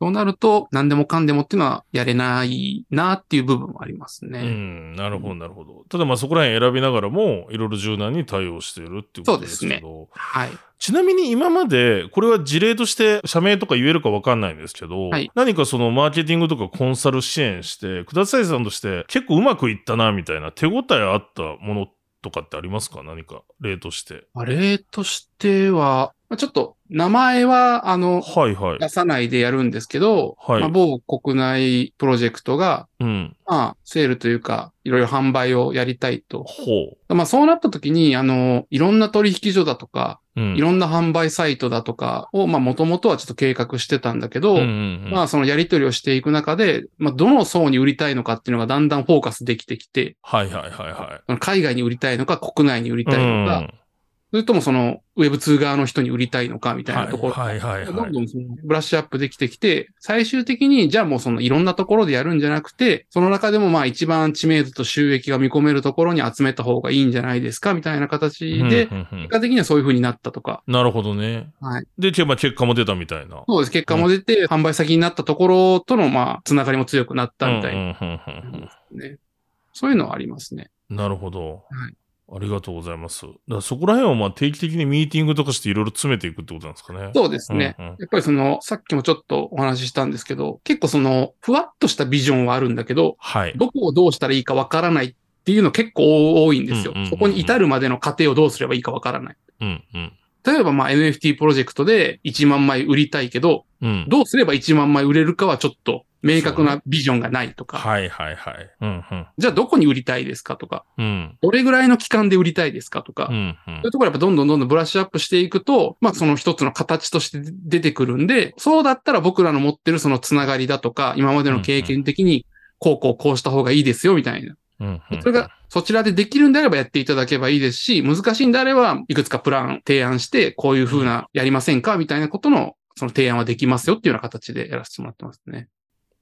そうなると何でもかんでもっていうのはやれないなっていう部分もありますうね。ん、なるほど、なるほど。ただまあそこら辺選びながらも、いろいろ柔軟に対応しているっていうことですけど、はい。ちなみに今まで、これは事例として社名とか言えるかわかんないんですけど、はい何かそのマーケティングとかコンサル支援して、くださいさんとして結構うまくいったな、みたいな手応えあったものとかってありますか何か例として。まあ例としては、まあちょっと名前は、あの、はいはい。出さないでやるんですけど、はいまあ、某国内プロジェクトが、うん。まあ、セールというか、いろいろ販売をやりたいと。ほまあ、そうなった時に、あの、いろんな取引所だとか、う。うん。いろんな販売サイトだとかを、まあ、もともとはちょっと計画してたんだけど、うんうんうんまあ、そのやり取りをしていく中で、まあ、どの層に売りたいのかっていうのがだんだんフォーカスできてきて、はいはいはいはい。海外に売りたいのか、国内に売りたいのか、うんそれともその Web2 側の人に売りたいのかみたいなところ。はいはいはいどはい。んどんそのブラッシュアップできてきて、最終的に、じゃあもうそのいろんなところでやるんじゃなくて、その中でもまあ一番知名度と収益が見込めるところに集めた方がいいんじゃないですかみたいな形で、うんうんうん結果的にはそういう風になったとか。なるほどね。はい。で、結果も出たみたいな。そうです。結果も出て、販売先になったところとのまあ、つながりも強くなったみたいな、うんうんうんうんね。そういうのはありますね。うんなるほど。はいありがとうございます。だからそこら辺はまあ定期的にミーティングとかしていろいろ詰めていくってことなんですかね。そうですね。うんうんやっぱりその、さっきもちょっとお話ししたんですけど、結構その、ふわっとしたビジョンはあるんだけど、はい。どこをどうしたらいいかわからないっていうの結構多いんですよ。そこに至るまでの過程をどうすればいいかわからない。うんうん。例えばまあ NFT プロジェクトで1万枚売りたいけど、うん。どうすれば1万枚売れるかはちょっと明確なビジョンがないとか、はいはいはい。うんうん。じゃあどこに売りたいですかとか、うん。どれぐらいの期間で売りたいですかとか、うんうんそういうところやっぱどんどんどんどんブラッシュアップしていくと、まあその一つの形として出てくるんで、そうだったら僕らの持ってるそのつながりだとか、今までの経験的に、こうこうこうした方がいいですよみたいな。うんうん。それがそちらでできるんであればやっていただけばいいですし、難しいんであれば、いくつかプラン提案して、こういう風なやりませんかみたいなことの、その提案はできますよっていうような形でやらせてもらってますね。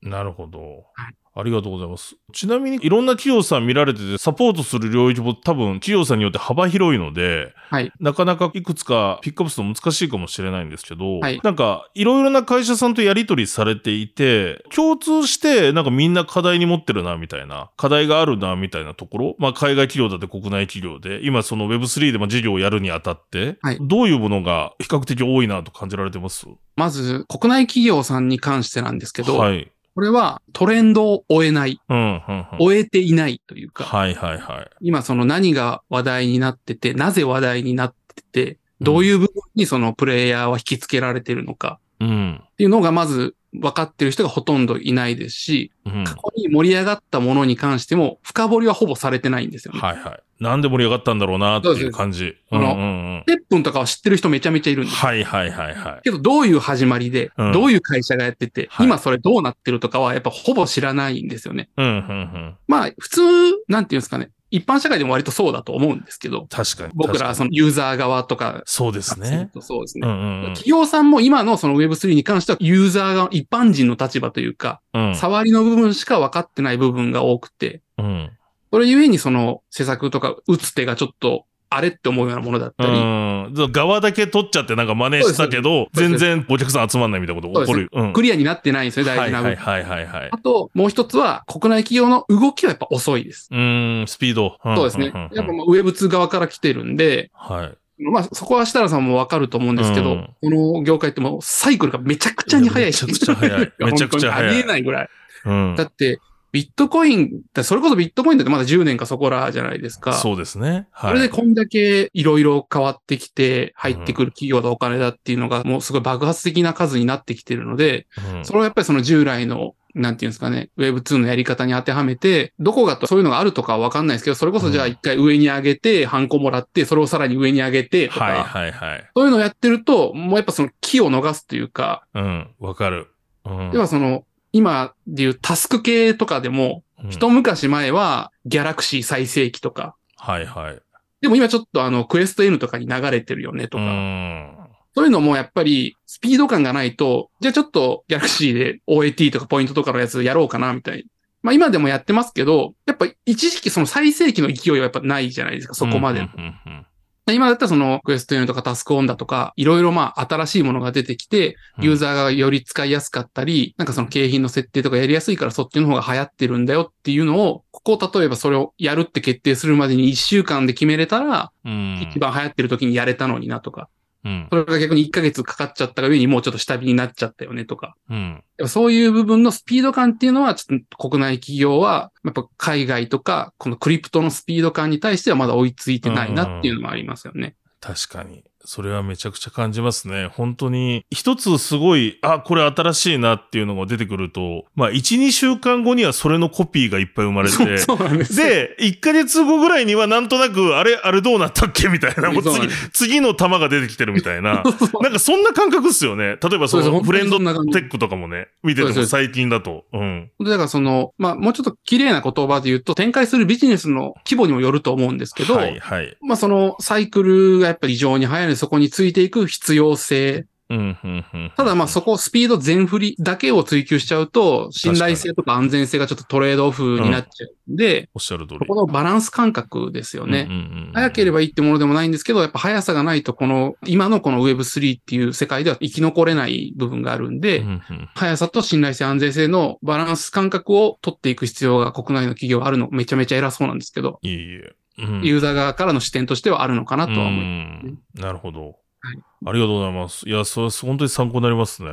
なるほど。はいありがとうございます。ちなみにいろんな企業さん見られてて、サポートする領域も多分企業さんによって幅広いので、はい。なかなかいくつかピックアップするの難しいかもしれないんですけど、はいなんかいろいろな会社さんとやり取りされていて、共通してなんかみんな課題に持ってるなみたいな、課題があるなみたいなところ、まあ海外企業だって国内企業で、今その Web3 でも事業をやるにあたって、はいどういうものが比較的多いなと感じられてます？まず、国内企業さんに関してなんですけど、はい。これはトレンドを終えない、うん、うん、うん。終えていないというか、はいはいはい。今その何が話題になってて、なぜ話題になってて、どういう部分にそのプレイヤーは引き付けられているのかうん。っていうのがまず分かってる人がほとんどいないですし、うん。過去に盛り上がったものに関しても深掘りはほぼされてないんですよね。はいはい。なんで盛り上がったんだろうなっていう感じ。そうですうんうんうん。ペップンとかは知ってる人めちゃめちゃいるんです。はいはいはいはい。けどどういう始まりで、うんどういう会社がやってて、はい今それどうなってるとかはやっぱほぼ知らないんですよね。うんうんうん。まあ普通、なんていうんですかね。一般社会でも割とそうだと思うんですけど、確かに。僕らそのユーザー側とかにそうですね。そうですね。うんうんうん企業さんも今のその Web3 に関してはユーザーが一般人の立場というか、うん。触りの部分しか分かってない部分が多くて、うん。それゆえにその施策とか打つ手がちょっとあれって思うようなものだったり、うん。側だけ取っちゃってなんか真似したけど、全然お客さん集まんないみたいなこと起こる。うん。クリアになってないんですよ、大はい事な部分。はいはいはいはいあ。と、もう一つは、国内企業の動きはやっぱ遅いです。うーん、スピード。んそうですね。やっぱまあ Web2 側から来てるんで、はい。まあそこは設楽さんもわかると思うんですけど、うんこの業界ってもうサイクルがめちゃくちゃに早いめちゃくちゃ早い めちゃくちゃ早いありえないぐらい。うんだ。って、ビットコイン、だそれこそビットコインだってまだ10年かそこらじゃないですか。そうですね。はい。それでこんだけいろいろ変わってきて入ってくる企業だお金だっていうのがもうすごい爆発的な数になってきてるので、うんそれをやっぱりその従来の、なんていうんですかね、Web2 のやり方に当てはめて、どこがとそういうのがあるとかはわかんないですけど、それこそじゃあ一回上に上げて、ハンコもらって、それをさらに上に上げてとか、はいはいはい。そういうのをやってると、もうやっぱその木を逃すというか、うん。わかる。うん。要はその、今でいうタスク系とかでも、うん一昔前はギャラクシー最盛期とか、はいはい。でも今ちょっとあの、クエスト N とかに流れてるよねとうか、ん。そういうのもやっぱりスピード感がないと、じゃあちょっとギャラクシーで OAT とかポイントとかのやつやろうかなみたいな。まあ今でもやってますけど、やっぱ一時期その最盛期の勢いはやっぱないじゃないですか、そこまで。うんうんうん今だったらそのクエスト N とかタスクオンだとか、いろいろまあ新しいものが出てきて、うんユーザーがより使いやすかったり、なんかその景品の設定とかやりやすいからそっちの方が流行ってるんだよっていうのを、ここ例えばそれをやるって決定するまでに1週間で決めれたら、うん。一番流行ってる時にやれたのになとか、うん。それが逆に1ヶ月かかっちゃったが上にもうちょっと下火になっちゃったよねとか。うん。やっぱそういう部分のスピード感っていうのは、ちょっと国内企業は、やっぱ海外とか、このクリプトのスピード感に対してはまだ追いついてないなっていうのもありますよね。確かに。それはめちゃくちゃ感じますね。本当に、一つすごい、あ、これ新しいなっていうのが出てくると、まあ、1、2週間後にはそれのコピーがいっぱい生まれて、で。で、1ヶ月後ぐらいにはなんとなく、あれ、あれどうなったっけみたいな。もう次次の玉が出てきてるみたいな。なんかそんな感覚っすよね。例えばそのフレンドテックとかもね、見てても最近だと。うん。だからその、まあもうちょっと綺麗な言葉で言うと、展開するビジネスの規模にもよると思うんですけど、はい、はい。まあそのサイクルがやっぱり異常に速いので、そこについていく必要性。うん、うん、うん。ただまあそこスピード全振りだけを追求しちゃうと、信頼性とか安全性がちょっとトレードオフになっちゃうんで、おっしゃる通り。ここのバランス感覚ですよね。うんうんうん早ければいいってものでもないんですけど、やっぱ速さがないと、この、今のこの Web3 っていう世界では生き残れない部分があるんで、うんうん速さと信頼性、安全性のバランス感覚を取っていく必要が国内の企業はあるの、めちゃめちゃ偉そうなんですけど、いえいえ。うんユーザー側からの視点としてはあるのかなとは思います。うんなるほど。はいありがとうございます。いや、それは本当に参考になりますね。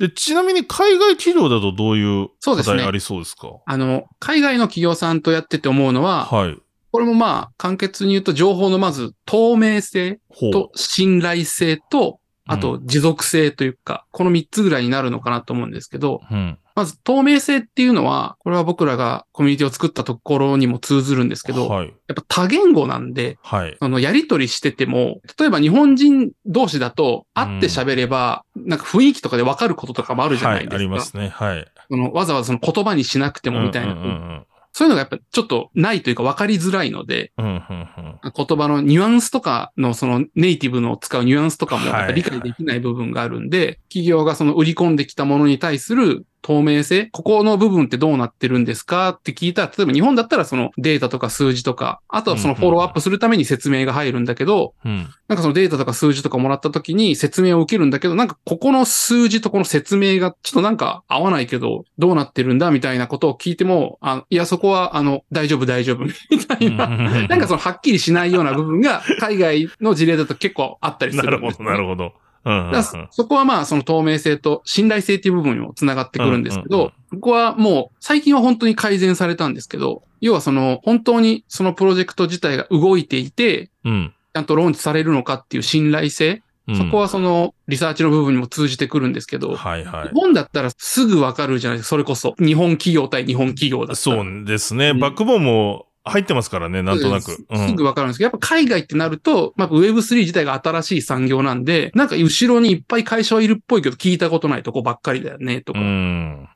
で、ちなみに海外企業だとどういう課題ありそうですか？あの、海外の企業さんとやってて思うのは、はい。これもまあ、簡潔に言うと情報のまず透明性。と信頼性と、あと持続性というか、この3つぐらいになるのかなと思うんですけど、うん。まず透明性っていうのは、これは僕らがコミュニティを作ったところにも通ずるんですけど、はい。やっぱ多言語なんで、はい。そのやりとりしてても、例えば日本人同士だと会って喋れば、なんか雰囲気とかでわかることとかもあるじゃないですか。はい、ありますね。はい。そのわざわざその言葉にしなくてもみたいな。うんうんそういうのがやっぱちょっとないというか分かりづらいので、うん。うんうんうん言葉のニュアンスとかのそのネイティブの使うニュアンスとかもはいやっぱ理解できない部分があるんで、企業がその売り込んできたものに対する透明性、ここの部分ってどうなってるんですか？って聞いたら、例えば日本だったらそのデータとか数字とか、あとはそのフォローアップするために説明が入るんだけど、うん。なんかそのデータとか数字とかもらった時に説明を受けるんだけど、なんかここの数字とこの説明がちょっとなんか合わないけど、どうなってるんだみたいなことを聞いても、あいや、そこはあの、大丈夫大丈夫みたいな、なんかそのはっきりしないような部分が海外の事例だと結構あったりするんです、なるほど、なるほど。うんうんうんそこはまあその透明性と信頼性っていう部分にもつながってくるんですけど、うんうんここはもう最近は本当に改善されたんですけど、要はその本当にそのプロジェクト自体が動いていて、うん。ちゃんとローンチされるのかっていう信頼性、うんそこはそのリサーチの部分にも通じてくるんですけど、はいはい日。本だったらすぐわかるじゃないですか、それこそ。日本企業対日本企業だったら。そうですね。うんバックボーンも入ってますからね、なんとなく。すすぐわかるんですけど、やっぱ海外ってなると、まあ、Web3 自体が新しい産業なんで、なんか後ろにいっぱい会社はいるっぽいけど聞いたことないとこばっかりだよね、とか。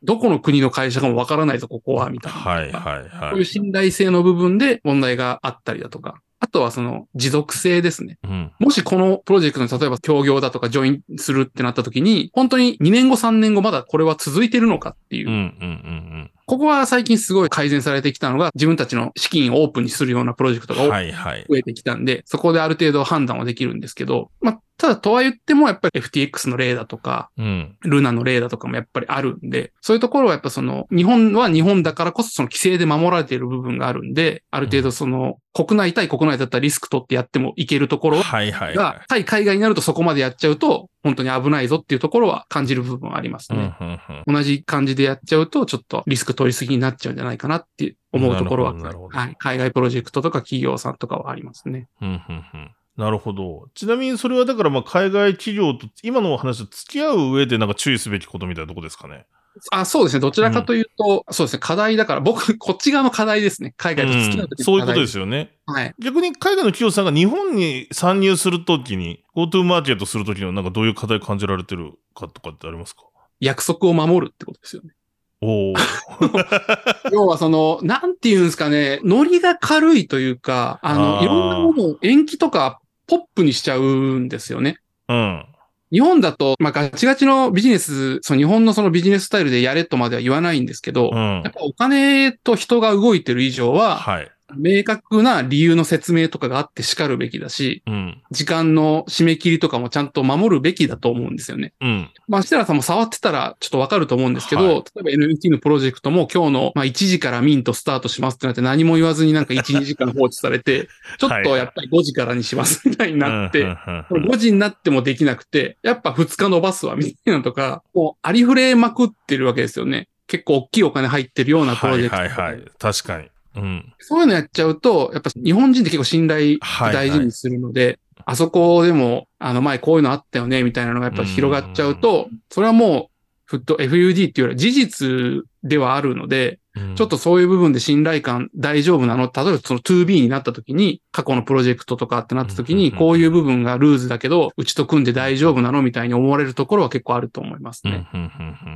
どこの国の会社かもわからないぞ、ここは、みたいな。はいはいこはい。ういう信頼性の部分で問題があったりだとか。あとはその持続性ですね。うん。もしこのプロジェクトに例えば協業だとかジョインするってなった時に、本当に2年後3年後まだこれは続いてるのかっていううんうんうんここは最近すごい改善されてきたのが、自分たちの資金をオープンにするようなプロジェクトうん。がはいはい。増えてきたんで、そこである程度判断はできるんですけど、まあ、ただとは言ってもやっぱり FTX の例だとか、うん。ルナの例だとかもやっぱりあるんで、そういうところはやっぱその、日本は日本だからこそその規制で守られている部分があるんで、ある程度その、国内対国内だったらリスク取ってやってもいけるところはいはいはが、対海外になるとそこまでやっちゃうと、本当に危ないぞっていうところは感じる部分はありますね。同じ感じでやっちゃうと、ちょっとリスク取りすぎになっちゃうんじゃないかなって思うところは、はい、海外プロジェクトとか企業さんとかはありますね。うんうんうんなるほど。ちなみにそれはだからまあ海外企業と今のお話と付き合う上でなんか注意すべきことみたいなとこですかね？あ、そうですね。どちらかというと、そうですね。課題だから、僕、こっち側の課題ですね。海外と付き合うときうんそういうことですよね。はい。逆に海外の企業さんが日本に参入するときに、GoTo マーケットするときにはなんかどういう課題感じられてるかとかってありますか？約束を守るってことですよね。おお。要はその、なんていうんですかね、ノリが軽いというか、あの、あーいろんなものを延期とかポップにしちゃうんですよね。うん。日本だと、まあ、ガチガチのビジネス、その日本のそのビジネススタイルでやれとまでは言わないんですけど、うんやっ。ぱお金と人が動いてる以上は、はい。明確な理由の説明とかがあって叱るべきだし、うん。時間の締め切りとかもちゃんと守るべきだと思うんですよね。うん。まあ、設楽さんも触ってたらちょっとわかると思うんですけど、はい例えば NFT のプロジェクトも今日の、まあ、1時からミントスタートしますってなって何も言わずになんか 1、2時間放置されて、ちょっとやっぱり5時からにしますみたいになって、うんうんうんうん5時になってもできなくて、やっぱ2日伸ばすわ、みたいなのとか、もうありふれまくってるわけですよね。結構大きいお金入ってるようなプロジェクト。はいはいはい。確かに。うん。そういうのやっちゃうと、やっぱ日本人って結構信頼大事にするので、あそこでも、あの前こういうのあったよね、みたいなのがやっぱ広がっちゃうと、それはもう、フット FUD っていうよりは事実ではあるので、うん。ちょっとそういう部分で信頼感大丈夫なの？例えばその 2B になった時に、過去のプロジェクトとかってなった時に、こういう部分がルーズだけど、うちと組んで大丈夫なの？みたいに思われるところは結構あると思いますね。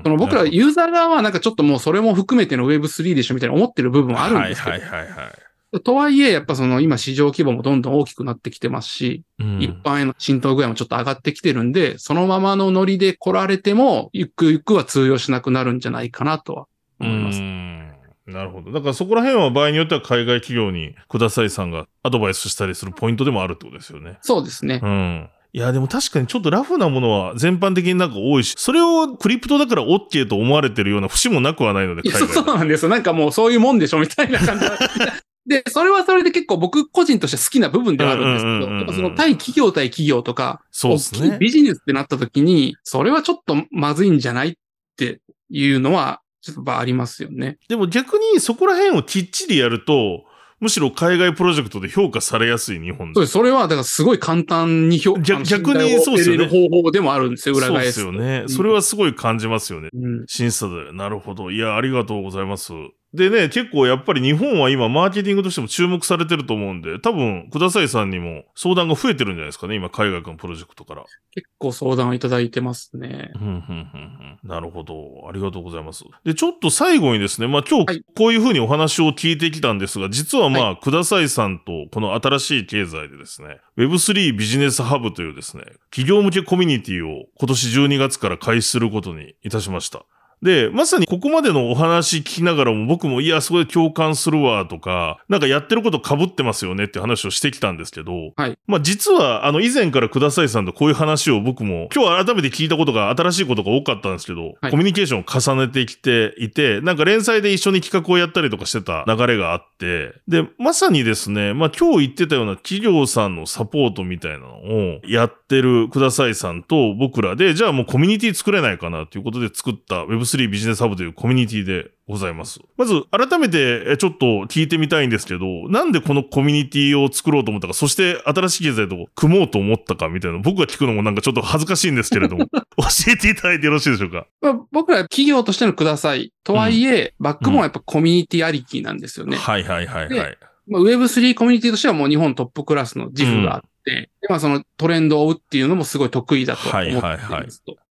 その僕らユーザー側はなんかちょっともうそれも含めての Web3 でしょみたいな思ってる部分はあるんですけど、はいはいはいはい。とはいえ、やっぱその今市場規模もどんどん大きくなってきてますし、うん。一般への浸透具合もちょっと上がってきてるんで、そのままのノリで来られても、ゆくゆくは通用しなくなるんじゃないかなとは思います。うんなるほど。だからそこら辺は場合によっては海外企業にくださいさんがアドバイスしたりするポイントでもあるってことですよね。そうですね。うん。いや、でも確かにちょっとラフなものは全般的になんか多いし、それをクリプトだから OK と思われてるような節もなくはないので、いやそう海外そうなんですよ。なんかもうそういうもんでしょみたいな感じが で、それはそれで結構僕個人として好きな部分ではあるんですけど、うんうんうんうんやっぱその対企業対企業とか、大そうですね。ビジネスってなった時に、それはちょっとまずいんじゃないっていうのは、やっぱありますよね。でも逆にそこら辺をきっちりやると、むしろ海外プロジェクトで評価されやすい日本そうです。それは、だからすごい簡単に評あの逆逆にそうですよね方法でもあるんですよ、裏そう返。ですすよね。うんそれはすごい感じますよね。うん。審査で。なるほど。いや、ありがとうございます。でね、結構やっぱり日本は今マーケティングとしても注目されてると思うんで、多分、くださいさんにも相談が増えてるんじゃないですかね、今海外のプロジェクトから。結構相談をいただいてますねう。ん、うん、うん、うん。なるほど。ありがとうございます。で、ちょっと最後にですね、まあ今日はいこういうふうにお話を聞いてきたんですが、実はまあ、はくださいさんとこの新しい経済でですね、Web3 ビジネスハブというですね、企業向けコミュニティを今年12月から開始することにいたしました。で、まさにここまでのお話聞きながらも僕も、いや、それ共感するわとか、なんかやってること被ってますよねって話をしてきたんですけど、はい。まあ実は、あの、以前からくださいさんとこういう話を僕も、今日改めて聞いたことが新しいことが多かったんですけど、はい。コミュニケーションを重ねてきていて、なんか連載で一緒に企画をやったりとかしてた流れがあって、で、まさにですね、まあ今日言ってたような企業さんのサポートみたいなのをやってるくださいさんと僕らで、じゃあもうコミュニティ作れないかなということで作った Web3 ビジネスハブというコミュニティでございます。まず、改めてえちょっと聞いてみたいんですけど、なんでこのコミュニティを作ろうと思ったか、そして新しい経済と組もうと思ったかみたいな、僕が聞くのもなんかちょっと恥ずかしいんですけれども、教えていただいてよろしいでしょうか？まあ、僕ら企業としてのください。とはいえ、バックボーンはやっぱコミュニティありきなんですよね。はいはいはいはい。まあ、Web3 コミュニティとしてはもう日本トップクラスの自負があっまあそのトレンドを追うっていうのもすごい得意だと思っていますと。はいはいはい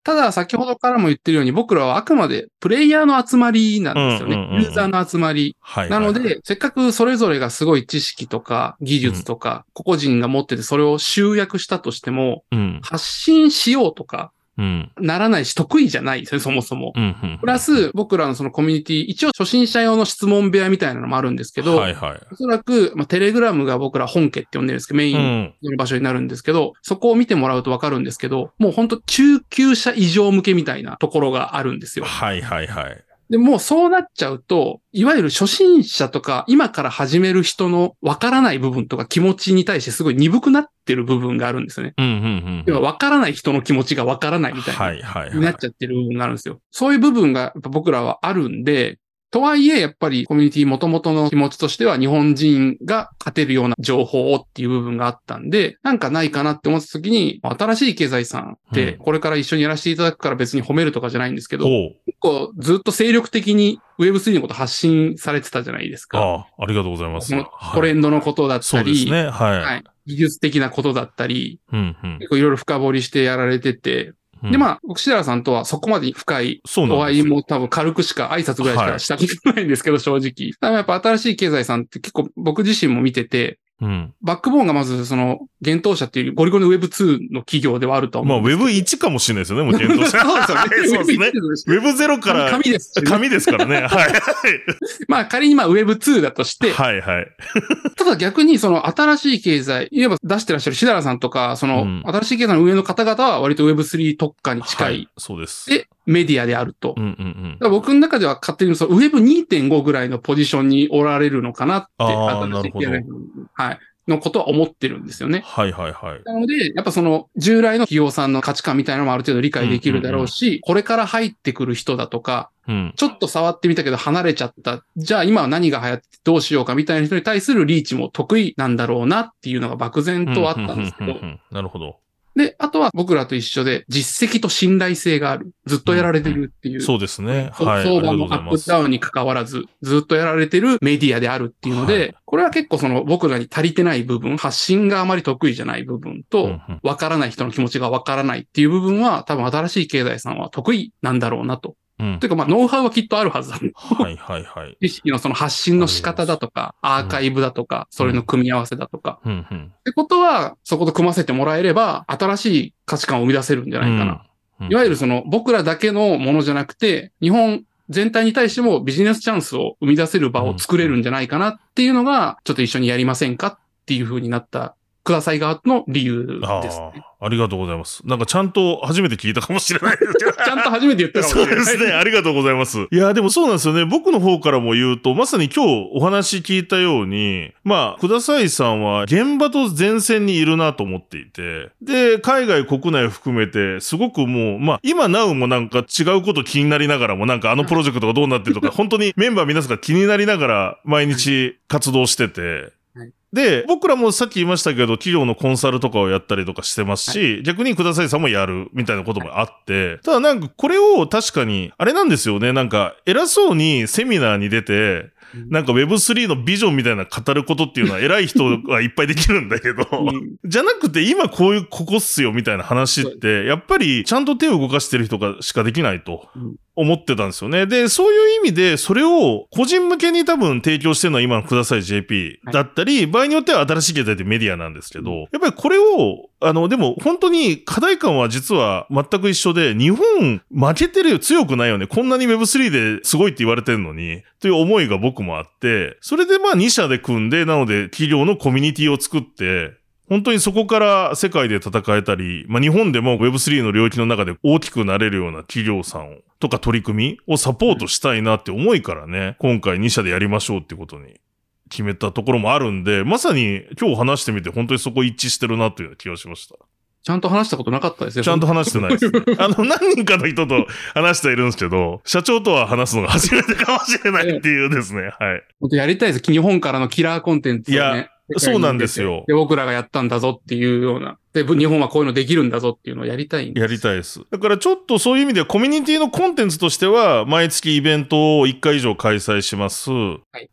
ただ先ほどからも言ってるように僕らはあくまでプレイヤーの集まりなんですよね。うんうんうんうんユーザーの集まり。はいなので、せっかくそれぞれがすごい知識とか技術とか個々人が持っててそれを集約したとしても、うん。発信しようとかうん。ならないし得意じゃないですね、そもそも。うん。うん。プラス、僕らのそのコミュニティ、一応初心者用の質問部屋みたいなのもあるんですけど、はいはい。おそらく、まあ、テレグラムが僕ら本家って呼んでるんですけど、メインうん。の場所になるんですけど、そこを見てもらうとわかるんですけど、もう本当中級者以上向けみたいなところがあるんですよ。はいはいはい。で、もうそうなっちゃうと、いわゆる初心者とか、今から始める人のわからない部分とか気持ちに対してすごい鈍くなってる部分があるんですよね。うんうんうん。要はわからない人の気持ちがわからないみたいな。はいはいになっはい。ちゃってる部分があるんですよ。そういう部分がやっぱ僕らはあるんで、とはいえ、やっぱりコミュニティ元々の気持ちとしては日本人が勝てるような情報をっていう部分があったんで、なんかないかなって思った時に、新しい経済さんってうんこれから一緒にやらせていただくから別に褒めるとかじゃないんですけど、ほう。結構ずっと精力的に Web3 のこと発信されてたじゃないですか。ああ、ありがとうございます。トレンドのことだったそうでり、すね。はい。はい技術的なことだったり、うんうん結構いろいろ深掘りしてやられてて、うん。で、まあ、僕、シダラさんとはそこまで深いお会い。も多分軽くしか挨拶ぐらいしかしたことないんですけど、正直。やっぱ新しい経済さんって結構僕自身も見てて、うん。バックボーンがまずその、幻冬者っていうゴリゴリの Web2 の企業ではあるとはまあ、思うんですけど。Web1 かもしれないですよね、もう検討者。そうですよね。そうですね。Web1 ですし Web0 から紙ですしね紙ですからね。はい。まあ仮にまあ Web2 だとして、はいはい。ただ逆にその新しい経済、いわば出してらっしゃるシダラさんとか、そのうん新しい経済の上の方々は割と Web3 特化に近はいい。そうです。でメディアであると。うんうんうん僕の中では勝手にその Web2.5 ぐらいのポジションにおられるのかなって、あなるほはい。のことは思ってるんですよね。はいはいはい。なので、やっぱその従来の企業さんの価値観みたいなのもある程度理解できるだろうし、これから入ってくる人だとか、うん。ちょっと触ってみたけど離れちゃった。じゃあ今は何が流行ってどうしようかみたいな人に対するリーチも得意なんだろうなっていうのが漠然とあったんですけどうう。ううんなるほど。で、あとは僕らと一緒で実績と信頼性がある。ずっとやられてるっていう。そうですね。そはい。相場のアップダウンに関わらず、ずっとやられてるメディアであるっていうので、はいこれは結構その僕らに足りてない部分、発信があまり得意じゃない部分うんと、うんわからない人の気持ちがわからないっていう部分は、多分新しい経済さんは得意なんだろうなと。うんというかまあ、ノウハウはきっとあるはずだ。はいはいはい。知識のその発信の仕方だとか、アーカイブだとか、それの組み合わせだとか。うんうん。ってことは、そこと組ませてもらえれば、新しい価値観を生み出せるんじゃないかな。うんいわゆるその僕らだけのものじゃなくて、日本全体に対してもビジネスチャンスを生み出せる場を作れるんじゃないかなっていうのが、ちょっと一緒にやりませんかっていう風になった、ください側の理由あですね。あ、ありがとうございます。なんかちゃんと初めて聞いたかもしれないですけど。ちゃんと初めて言ったかもしそうれない。ですね。ありがとうございます。いや、でもそうなんですよね。僕の方からも言うと、まさに今日お話聞いたように、まあ、くださいさんは現場と前線にいるなと思っていて、で、海外、国内含めて、すごくもう、まあ、今なおもなんか違うこと気になりながらも、なんかあのプロジェクトがどうなってるとか、本当にメンバー皆さんが気になりながら毎日活動してて、はいで、僕らもさっき言いましたけど、企業のコンサルとかをやったりとかしてますし、逆にくださいさんもやるみたいなこともあって、ただなんかこれを確かに、あれなんですよね、なんか偉そうにセミナーに出て、なんか Web3 のビジョンみたいな語ることっていうのは偉い人がいっぱいできるんだけど、うん。じゃなくて今こういうここっすよみたいな話って、やっぱりちゃんと手を動かしてる人がしかできないと。うん思ってたんですよね。で、そういう意味で、それを個人向けに多分提供してるのは今のください JP だったり、場合によっては新しい携帯でメディアなんですけど、やっぱりこれを、あの、でも本当に課題感は実は全く一緒で、日本負けてるよ、強くないよね。こんなに Web3 ですごいって言われてるのに、という思いが僕もあって、それでまあ2社で組んで、なので企業のコミュニティを作って、本当にそこから世界で戦えたり、まあ、日本でも Web3 の領域の中で大きくなれるような企業さんをとか取り組みをサポートしたいなって思いからね、今回2社でやりましょうってことに決めたところもあるんで、まさに今日話してみて本当にそこ一致してるなというような気がしました。ちゃんと話したことなかったですね。ちゃんと話してないです、ね。あの、何人かの人と話してはいるんですけど、社長とは話すのが初めてかもしれないっていうですね。はい。本当やりたいです。日本からのキラーコンテンツをね。いやそうなんですよで、僕らがやったんだぞっていうような。で、日本はこういうのできるんだぞっていうのをやりたいんです。やりたいです。だからちょっとそういう意味ではコミュニティのコンテンツとしては、毎月イベントを1回以上開催します。い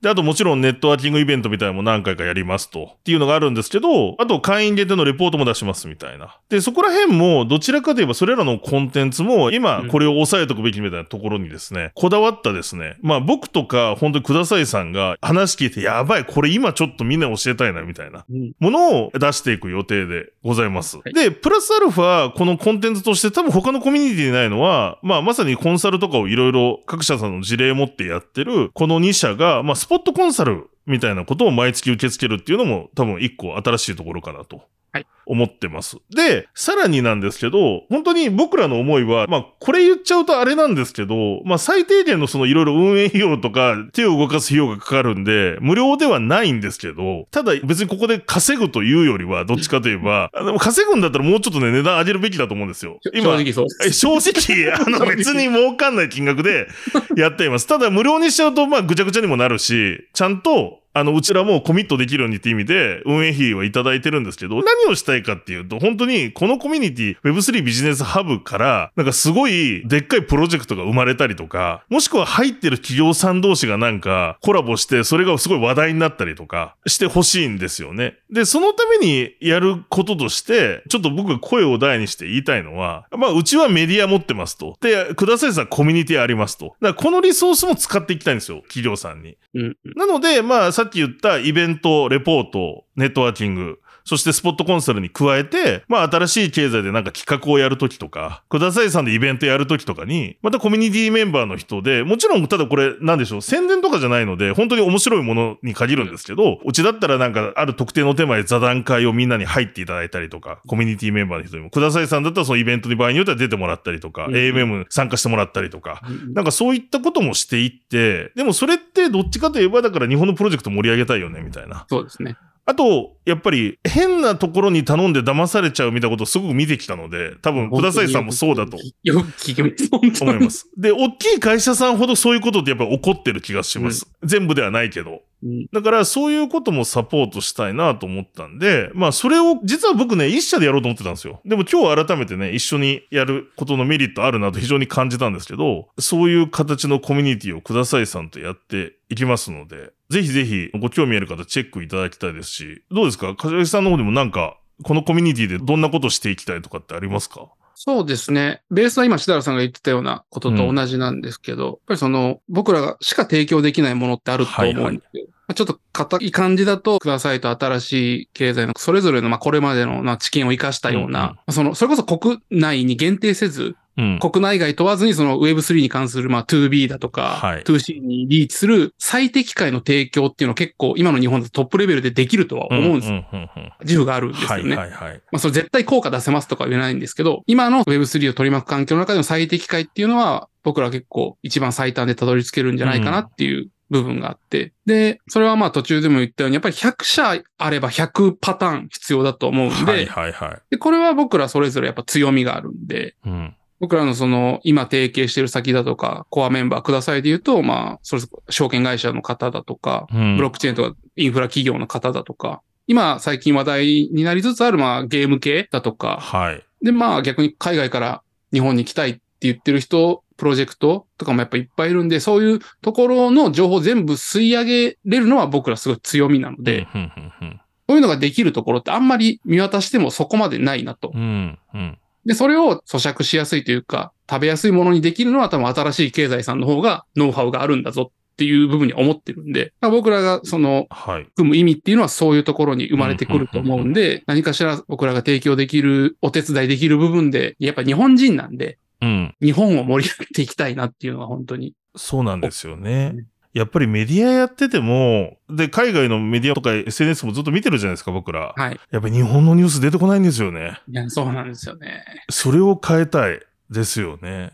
で、あともちろんネットワーキングイベントみたいなのも何回かやりますと。っていうのがあるんですけど、あと会員限定のレポートも出しますみたいな。で、そこら辺もどちらかといえばそれらのコンテンツも今これを押さえとくべきみたいなところにですね、こだわったですね。まあ僕とか本当にくださいさんが話聞いて、やばい、これ今ちょっとみんなに教えたいなみたいな。うんものを出していく予定でございます。はいで、プラスアルファ、このコンテンツとして多分他のコミュニティにないのは、まあまさにコンサルとかをいろいろ各社さんの事例を持ってやってる、この2社が、まあスポットコンサルみたいなことを毎月受け付けるっていうのも多分一個新しいところかなと。はい思ってます。で、さらになんですけど、本当に僕らの思いは、まあ、これ言っちゃうとあれなんですけど、まあ、最低限のそのいろいろ運営費用とか、手を動かす費用がかかるんで、無料ではないんですけど、ただ別にここで稼ぐというよりは、どっちかといえば、あの稼ぐんだったらもうちょっとね、値段上げるべきだと思うんですよ。正直そう正直、あの別に儲かんない金額でやっています。ただ無料にしちゃうと、まあぐちゃぐちゃにもなるし、ちゃんと、あの、うちらもコミットできるようにって意味で運営費はいただいてるんですけど、何をしたいかっていうと、本当にこのコミュニティ Web3 ビジネスハブから、なんかすごいでっかいプロジェクトが生まれたりとか、もしくは入ってる企業さん同士がなんかコラボして、それがすごい話題になったりとかしてほしいんですよね。で、そのためにやることとして、ちょっと僕が声を大にして言いたいのは、まあ、うちはメディア持ってますと。で、くださいさんコミュニティありますと。だからこのリソースも使っていきたいんですよ、企業さんに。うん。なので、まあ、さっき言ったイベント、レポート、ネットワーキング、そしてスポットコンサルに加えて、まあ新しい経済でなんか企画をやるときとか、くださいさんでイベントやるときとかに、またコミュニティメンバーの人で、もちろんただこれなんでしょう、宣伝とかじゃないので、本当に面白いものに限るんですけど、うちだったらなんかある特定のテーマで座談会をみんなに入っていただいたりとか、コミュニティメンバーの人にも、くださいさんだったらそのイベントに場合によっては出てもらったりとか、うん AMM 参加してもらったりとか、うんなんかそういったこともしていって、でもそれってどっちかといえばだから日本のプロジェクト盛り上げたいよね、みたいな。そうですね。あと、やっぱり変なところに頼んで騙されちゃうみたいなことをすごく見てきたので、多分、くださいさんもそうだとよく聞きます。思います。で、大きい会社さんほどそういうことってやっぱり起こってる気がします。全部ではないけど。だから、そういうこともサポートしたいなと思ったんで、まあ、それを、実は僕ね、一社でやろうと思ってたんですよ。でも今日改めてね、一緒にやることのメリットあるなと非常に感じたんですけど、そういう形のコミュニティをくださいさんとやっていきますので、ぜひぜひご興味ある方チェックいただきたいですし、どうですか？柏木さんの方でもなんか、このコミュニティでどんなことしていきたいとかってありますか？そうですね。ベースは今、しだらさんが言ってたようなことと同じなんですけど、やっぱりその、僕らがしか提供できないものってあると思うんですよ。まあちょっと硬い感じだと、くださいと新しい経済のそれぞれの、まあ、これまでの、まあ、知見を生かしたような、うんうんまあその、それこそ国内に限定せず、うん。国内外問わずにその Web3 に関する、まあ、2B だとか、はい 2C にリーチする最適解の提供っていうのは結構今の日本だとトップレベルでできるとは思うんですよ。うんうんうん自負があるんですよね。はいはいはい。まあ、それ絶対効果出せますとかは言えないんですけど、今の Web3 を取り巻く環境の中での最適解っていうのは、僕ら結構一番最短でたどり着けるんじゃないかなっていう部分があって。で、それはまあ途中でも言ったように、やっぱり100社あれば100パターン必要だと思うんで、はいはいはい。でこれは僕らそれぞれやっぱ強みがあるんで、うん。僕らのその、今提携してる先だとか、コアメンバーくださいで言うと、まあ、それ証券会社の方だとか、うんブロックチェーンとかインフラ企業の方だとか、今最近話題になりつつある、まあ、ゲーム系だとか、はい。で、まあ逆に海外から日本に来たいって言ってる人、プロジェクトとかもやっぱいっぱいいるんで、そういうところの情報を全部吸い上げれるのは僕らすごい強みなので、うんうんうんこういうのができるところってあんまり見渡してもそこまでないなと。うん。うん。で、それを咀嚼しやすいというか、食べやすいものにできるのは多分新しい経済さんの方がノウハウがあるんだぞっていう部分に思ってるんで、僕らがその、はい。組む意味っていうのはそういうところに生まれてくると思うんで、何かしら僕らが提供できる、お手伝いできる部分で、やっぱ日本人なんで、うん。日本を盛り上げていきたいなっていうのは本当に。そうなんですよね。やっぱりメディアやってても、で、海外のメディアとか SNS もずっと見てるじゃないですか、僕ら。はい。やっぱり日本のニュース出てこないんですよね。いや、そうなんですよね。それを変えたいですよね。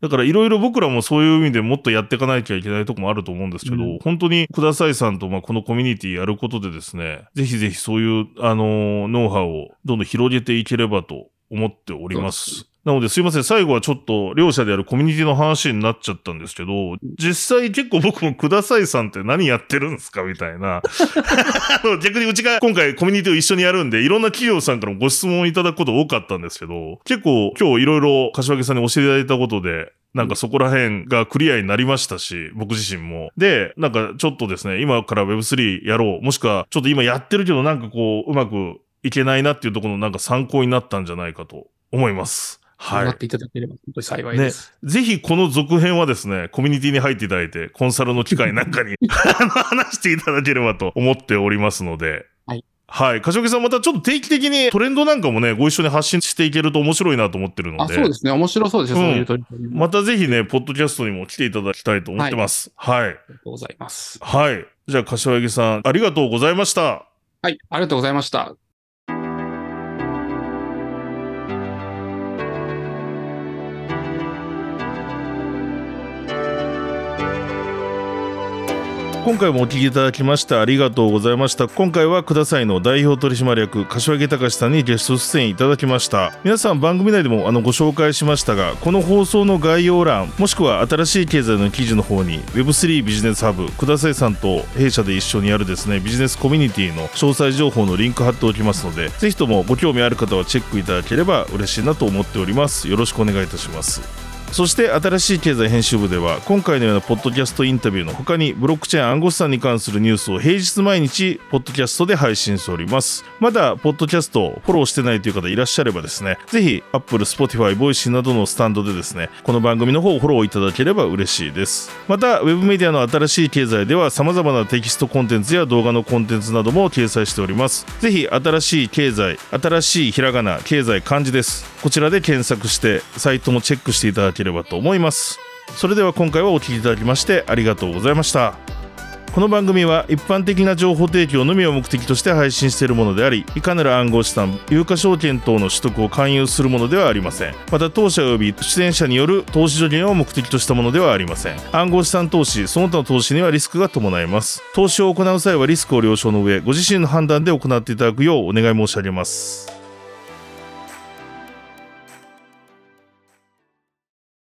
だからいろいろ僕らもそういう意味でもっとやっていかなきゃいけないとこもあると思うんですけど、うん本当にくださいさんとまあこのコミュニティやることでですね、ぜひぜひそういう、あのーノウハウをどんどん広げていければと思っておりま。すなのですいません、最後はちょっと両者であるコミュニティの話になっちゃったんですけど、実際結構僕もくださいさんって何やってるんですかみたいな。逆にうちが今回コミュニティを一緒にやるんで、いろんな企業さんからもご質問いただくこと多かったんですけど、結構今日いろいろ柏木さんに教えていただいたことで、なんかそこら辺がクリアになりましたし、僕自身も。で、なんかちょっとですね、今から Web3 やろう。もしくは、ちょっと今やってるけどなんかこう、うまくいけないなっていうところのなんか参考になったんじゃないかと思います。はい。なっていただければ本当に幸いです。ぜひこの続編はですね、コミュニティに入っていただいて、コンサルの機会なんかに 話していただければと思っておりますので。はい。はい。柏木さんまたちょっと定期的にトレンドなんかもね、ご一緒に発信していけると面白いなと思ってるのあ、で。そうですね。面白そうですね。うんそういう取り組みも。またぜひね、ポッドキャストにも来ていただきたいと思ってます。はい。ありがとうございます。はい。じゃあ、柏木さん、ありがとうございました。はい。ありがとうございました。今回もお聞きいただきましてありがとうございました。今回はくださいの代表取締役柏木隆さんにゲスト出演いただきました。皆さん番組内でもあのご紹介しましたがこの放送の概要欄もしくは新しい経済の記事の方に Web3 ビジネスハブくださいさんと弊社で一緒にやるですねビジネスコミュニティの詳細情報のリンク貼っておきますのでぜひともご興味ある方はチェックいただければ嬉しいなと思っております。よろしくお願いいたします。そして新しい経済編集部では今回のようなポッドキャストインタビューの他にブロックチェーン暗号資産に関するニュースを平日毎日ポッドキャストで配信しております。まだポッドキャストをフォローしてないという方いらっしゃればですねぜひ Apple、Spotify、Voice などのスタンドでですねこの番組の方をフォローいただければ嬉しいです。またウェブメディアの新しい経済では様々なテキストコンテンツや動画のコンテンツなども掲載しております。ぜひ新しい経済新しいひらがな経済漢字です。こちらで検索してサイトもチェックしていただけければと思います。それでは今回はお聞きいただきましてありがとうございました。この番組は一般的な情報提供のみを目的として配信しているものでありいかなる暗号資産有価証券等の取得を勧誘するものではありません。また当社及び出演者による投資助言を目的としたものではありません。暗号資産投資その他の投資にはリスクが伴います。投資を行う際はリスクを了承の上ご自身の判断で行っていただくようお願い申し上げます。